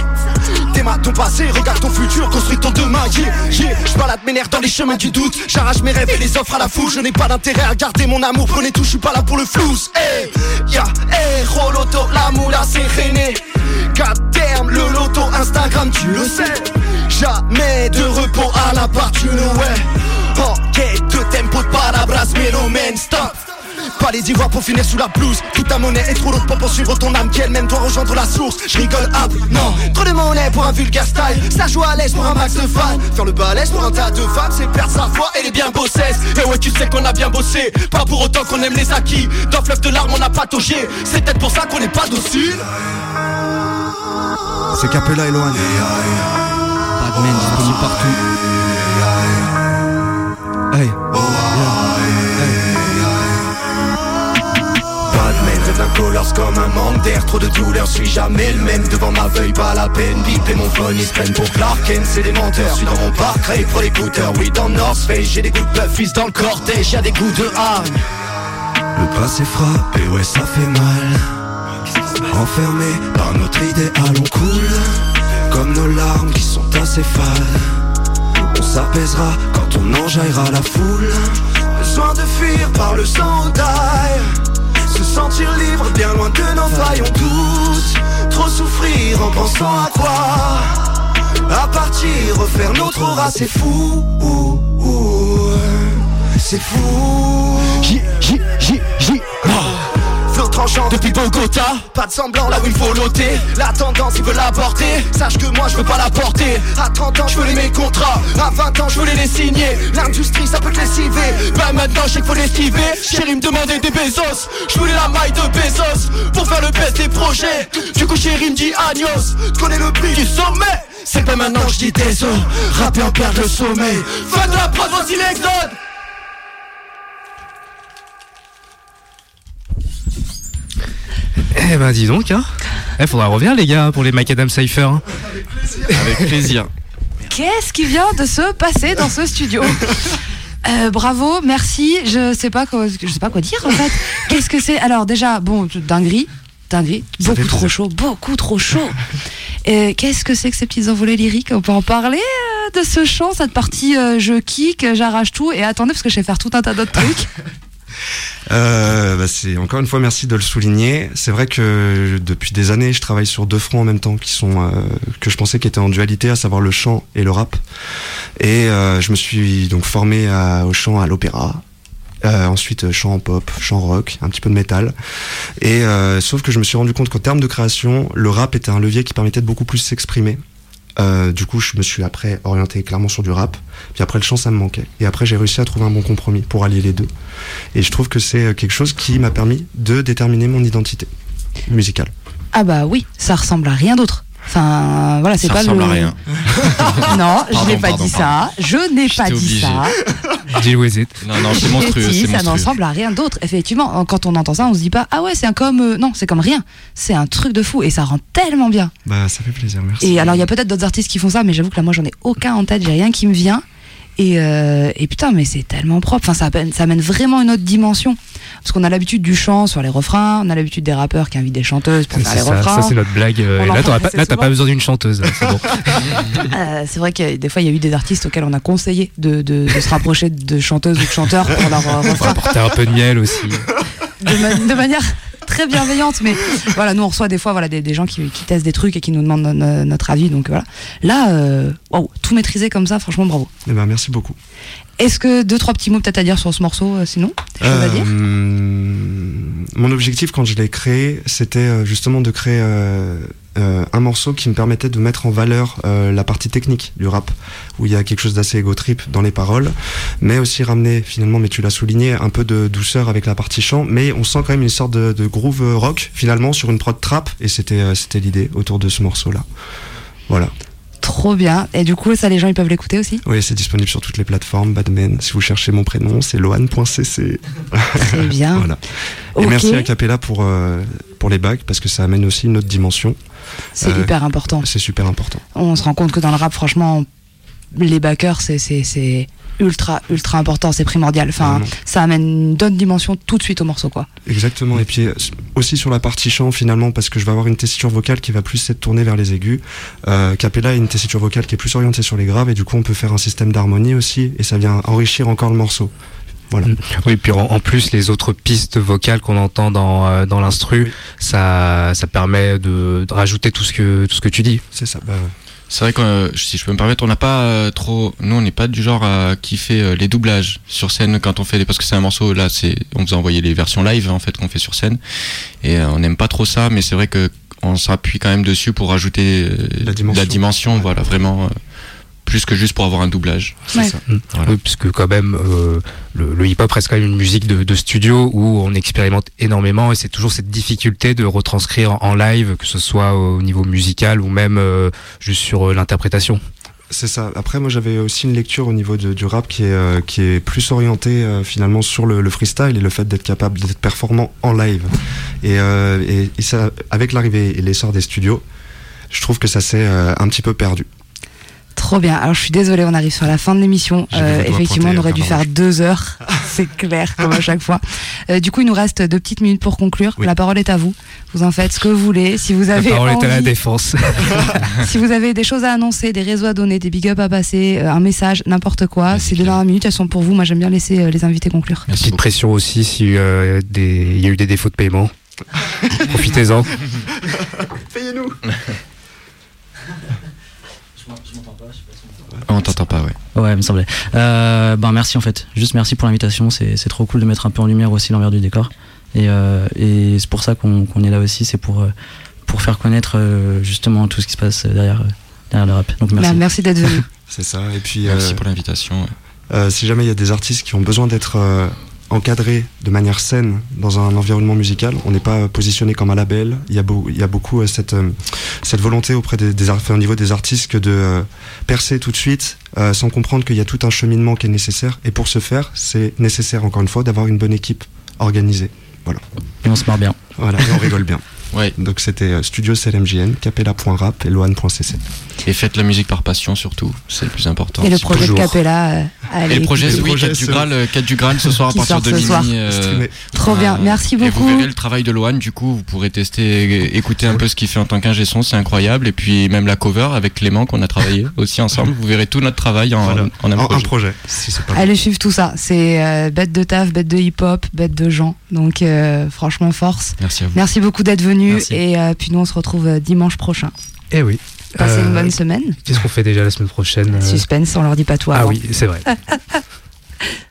Démarre ton passé, regarde ton futur, construis ton demain. Yeah, yeah. Je balade mes nerfs dans les chemins du doute. J'arrache mes rêves et les offres à la foule. Je n'ai pas d'intérêt à garder mon amour. Prenez tout, je suis pas là pour le flou. Hey, ya, hey, Roloto, la moula, c'est terme, le loto, Instagram, tu le sais. Jamais de repos à la part, tu le ouais. En quête de tempo, de palabras, man, stop. Pas les ivoires pour finir sous la blouse. Toute ta monnaie est trop lourde pour poursuivre ton âme Qui elle-même doit rejoindre la source. Je rigole hop, non. Trop de monnaie pour un vulgaire style. Ça joue à l'aise pour un max de fans. Faire le balèze pour un tas de femmes C'est perdre sa foi et les bien bossesses Et ouais tu sais qu'on a bien bossé. Pas pour autant qu'on aime les acquis. Dans fleuve de larmes on a pataugé. C'est peut-être pour ça qu'on n'est pas docile. C'est Capella et Lohan Batman disponible partout. Hey d'un colors comme un manque d'air. Trop de douleur, suis jamais le même. Devant ma feuille, pas la peine Bip et mon phone, ils se prennent pour Clark Kent C'est des menteurs, suis dans mon parc Ray pour l'écouteur Oui, dans North Face, j'ai des coups de puff dans le cortège, y'a des coups de hargne. Le passé frappe et ouais, ça fait mal. Enfermé par notre idéal, on coule. Comme nos larmes qui sont assez fades On s'apaisera quand on enjaillera la foule. Besoin de fuir par le sang d'ail se sentir libre, bien loin de nos failles, on doute Trop souffrir en pensant à quoi À partir, refaire notre aura, c'est fou C'est fou J, J, J, J, depuis Bogota. Pas de semblant là où il faut noter. La tendance il veut l'apporter Sache que moi je veux pas la porter. À 30 ans je les mes contrats. À 20 ans je voulais les signer. L'industrie ça peut te lessiver. Bah maintenant je sais qu'il faut l'esquiver Chérie me demandait des Bezos. Je voulais la maille de Bezos Pour faire le best des projets. Du coup chérie me dit Agnos Connais le prix du sommet. C'est pas maintenant je dis désolé Rapper en perdre le sommeil. Fin de la prod, voici l'exode Eh ben dis donc, hein. Eh, faudra revenir les gars pour les Macadam Cypher. hein. Avec plaisir. Qu'est-ce qui vient de se passer dans ce studio Euh, bravo, merci. Je sais pas quoi, je sais pas quoi dire en fait. Qu'est-ce que c'est? Alors déjà, bon, dinguerie, dinguerie, beaucoup trop chaud, beaucoup trop chaud. Euh, Qu'est-ce que c'est que ces petites envolées lyriques? On peut en parler euh, de ce chant, cette partie euh, je kick, j'arrache tout. Et attendez parce que je vais faire tout un tas d'autres trucs. Euh, bah, c'est encore une fois merci de le souligner. C'est vrai que depuis des années, je travaille sur deux fronts en même temps qui sont euh, que je pensais qui étaient en dualité, à savoir le chant et le rap. Et euh, je me suis donc formé au chant à l'opéra. Euh, ensuite chant pop, chant rock, un petit peu de métal. Et sauf que je me suis rendu compte qu'en termes de création, le rap était un levier qui permettait de beaucoup plus s'exprimer. Euh, du coup, je me suis après orienté clairement sur du rap. Puis après, le chant, ça me manquait. Et après, j'ai réussi à trouver un bon compromis pour allier les deux. Et je trouve que c'est euh, quelque chose qui m'a permis de déterminer mon identité musicale. Ah bah oui, ça ressemble à rien d'autre. Enfin, voilà, c'est Ça pas ressemble le. à rien. non, je n'ai pas pardon, dit ça. Je n'ai pas dit obligé. ça. Deal with it. Non, non, c'est monstrueux, si, ça monstrueux. n'en ressemble à rien d'autre. Effectivement, quand on entend ça, on se dit pas ah ouais, c'est un comme euh, non, c'est comme rien. C'est un truc de fou et ça rend tellement bien. Bah, ça fait plaisir, merci. Et alors il y a peut-être d'autres artistes qui font ça, mais j'avoue que là moi j'en ai aucun en tête, j'ai rien qui me vient. Et, euh, et putain, mais c'est tellement propre. Enfin, ça, amène- ça amène vraiment une autre dimension. Parce qu'on a l'habitude du chant sur les refrains, on a l'habitude des rappeurs qui invitent des chanteuses pour faire les ça, refrains. ça, c'est notre blague. euh, On là, pas, t'as souvent. pas besoin d'une chanteuse. c'est bon. Euh, c'est vrai que des fois il y a eu des artistes auxquels on a conseillé de, de- de se rapprocher de chanteuses ou de chanteurs pour leur refrains. apporter un peu de miel aussi. de, ma- de manière très bienveillante mais voilà nous on reçoit des fois voilà des, gens qui, testent des trucs et qui nous demandent no- no- notre avis donc voilà là euh, tout maîtriser comme ça franchement bravo Eh ben, merci beaucoup. Est-ce que deux trois petits mots peut-être à dire sur ce morceau euh, sinon dire? Euh, mon objectif quand je l'ai créé, c'était euh, justement de créer un morceau qui me permettait de mettre en valeur la partie technique du rap, où il y a quelque chose d'assez égo trip dans les paroles, mais aussi ramener finalement, mais tu l'as souligné, un peu de douceur avec la partie chant, mais on sent quand même une sorte de, de groove rock finalement sur une prod trap, et c'était c'était l'idée autour de ce morceau-là. Voilà. Trop bien et du coup ça les gens ils peuvent l'écouter aussi Oui, c'est disponible sur toutes les plateformes. Badman, si vous cherchez mon prénom, c'est loan.cc. très bien Voilà. Et merci à Capella pour, euh, pour les bacs parce que ça amène aussi une autre dimension. c'est Euh, hyper important C'est super important. on se rend compte que dans le rap franchement les backers c'est c'est c'est ultra ultra important c'est primordial enfin ça amène une autre dimension tout de suite au morceau quoi Exactement. Et puis euh, aussi sur la partie chant finalement parce que je vais avoir une tessiture vocale qui va plus être tournée vers les aigus. Euh, Capella a une tessiture vocale qui est plus orientée sur les graves et du coup on peut faire un système d'harmonie aussi et ça vient enrichir encore le morceau. Voilà. Oui, puis en, en plus, les autres pistes vocales qu'on entend dans, euh, dans l'instru, ça, ça permet de, de rajouter tout ce que, tout ce que tu dis. C'est ça. Bah, C'est vrai que euh, si je peux me permettre, on n'a pas euh, trop. Nous, on n'est pas du genre à kiffer euh, les doublages sur scène quand on fait les. Parce que c'est un morceau, là, c'est on vous a envoyé les versions live en fait qu'on fait sur scène. Et euh, on n'aime pas trop ça, mais c'est vrai que on s'appuie quand même dessus pour rajouter euh, La dimension. dimension, voilà, vraiment. Plus que juste pour avoir un doublage. c'est Ouais. ça. Voilà. Oui, puisque quand même, euh, le, le hip-hop reste quand même une musique de, de studio où on expérimente énormément et c'est toujours cette difficulté de retranscrire en live, que ce soit au niveau musical ou même euh, juste sur euh, l'interprétation. C'est ça. Après, moi, j'avais aussi une lecture au niveau de- du rap qui est, euh, qui est plus orientée euh, finalement sur le, le freestyle et le fait d'être capable d'être performant en live. Et, euh, et, et ça, avec l'arrivée et l'essor des studios, je trouve que ça s'est euh, un petit peu perdu. Trop bien. Alors je suis désolée, on arrive sur la fin de l'émission. Euh, effectivement, on aurait dû faire deux heures. C'est clair, comme à chaque fois. Euh, du coup, il nous reste deux petites minutes pour conclure. Oui. La parole est à vous. Vous en faites ce que vous voulez. Si vous La avez parole est à la envie, défense. si vous avez des choses à annoncer, des réseaux à donner, des big up à passer, euh, un message, n'importe quoi, ces deux dernières minutes, elles sont pour vous. Moi, j'aime bien laisser euh, les invités conclure. Merci Petite pression aussi si euh, des- il y a eu des défauts de paiement. Profitez-en. Payez-nous On t'entend pas, ouais. Ouais, il me semblait. Euh, ben merci en fait. Juste merci pour l'invitation. C'est c'est trop cool de mettre un peu en lumière aussi l'envers du décor. Et, et c'est pour ça qu'on est là aussi, c'est pour, pour faire connaître justement tout ce qui se passe derrière, derrière le rap. Donc merci. Bah, merci d'être venu. c'est ça. Et puis, merci pour l'invitation. si jamais il y a des artistes qui ont besoin d'être encadré de manière saine dans un environnement musical. On n'est pas positionné comme un label. Il y a, il y a beaucoup euh, cette, euh, cette volonté auprès des, des au niveau des artistes que de euh, percer tout de suite sans comprendre qu'il y a tout un cheminement qui est nécessaire. Et pour ce faire, c'est nécessaire encore une fois d'avoir une bonne équipe organisée. Voilà. Et on se marre bien. Voilà, et on rigole bien. Ouais. Donc c'était Studio CLMJN, capella.rap et loan.cc. Et faites la musique par passion surtout, c'est le plus important. Et le projet de Capella. Euh, et le projet, oui, 4 du, Graal, 4 du Graal ce soir à partir de minuit. Euh, Trop bien, merci beaucoup. Et vous verrez le travail de Loan, du coup, vous pourrez tester, écouter un peu ce qu'il fait en tant qu'ingé son, c'est incroyable. Et puis même la cover avec Clément qu'on a travaillé aussi ensemble, vous verrez tout notre travail en, en, un, projet. Allez suivre tout ça, c'est bête de taf, bête de hip-hop, bête de gens. Donc franchement, force. Merci à vous. Merci beaucoup d'être venu. Et euh, puis nous, on se retrouve euh, dimanche prochain. Eh oui. Passez une euh, bonne semaine. Qu'est-ce qu'on fait déjà la semaine prochaine Suspense, on leur dit pas toi. Ah oui, c'est vrai.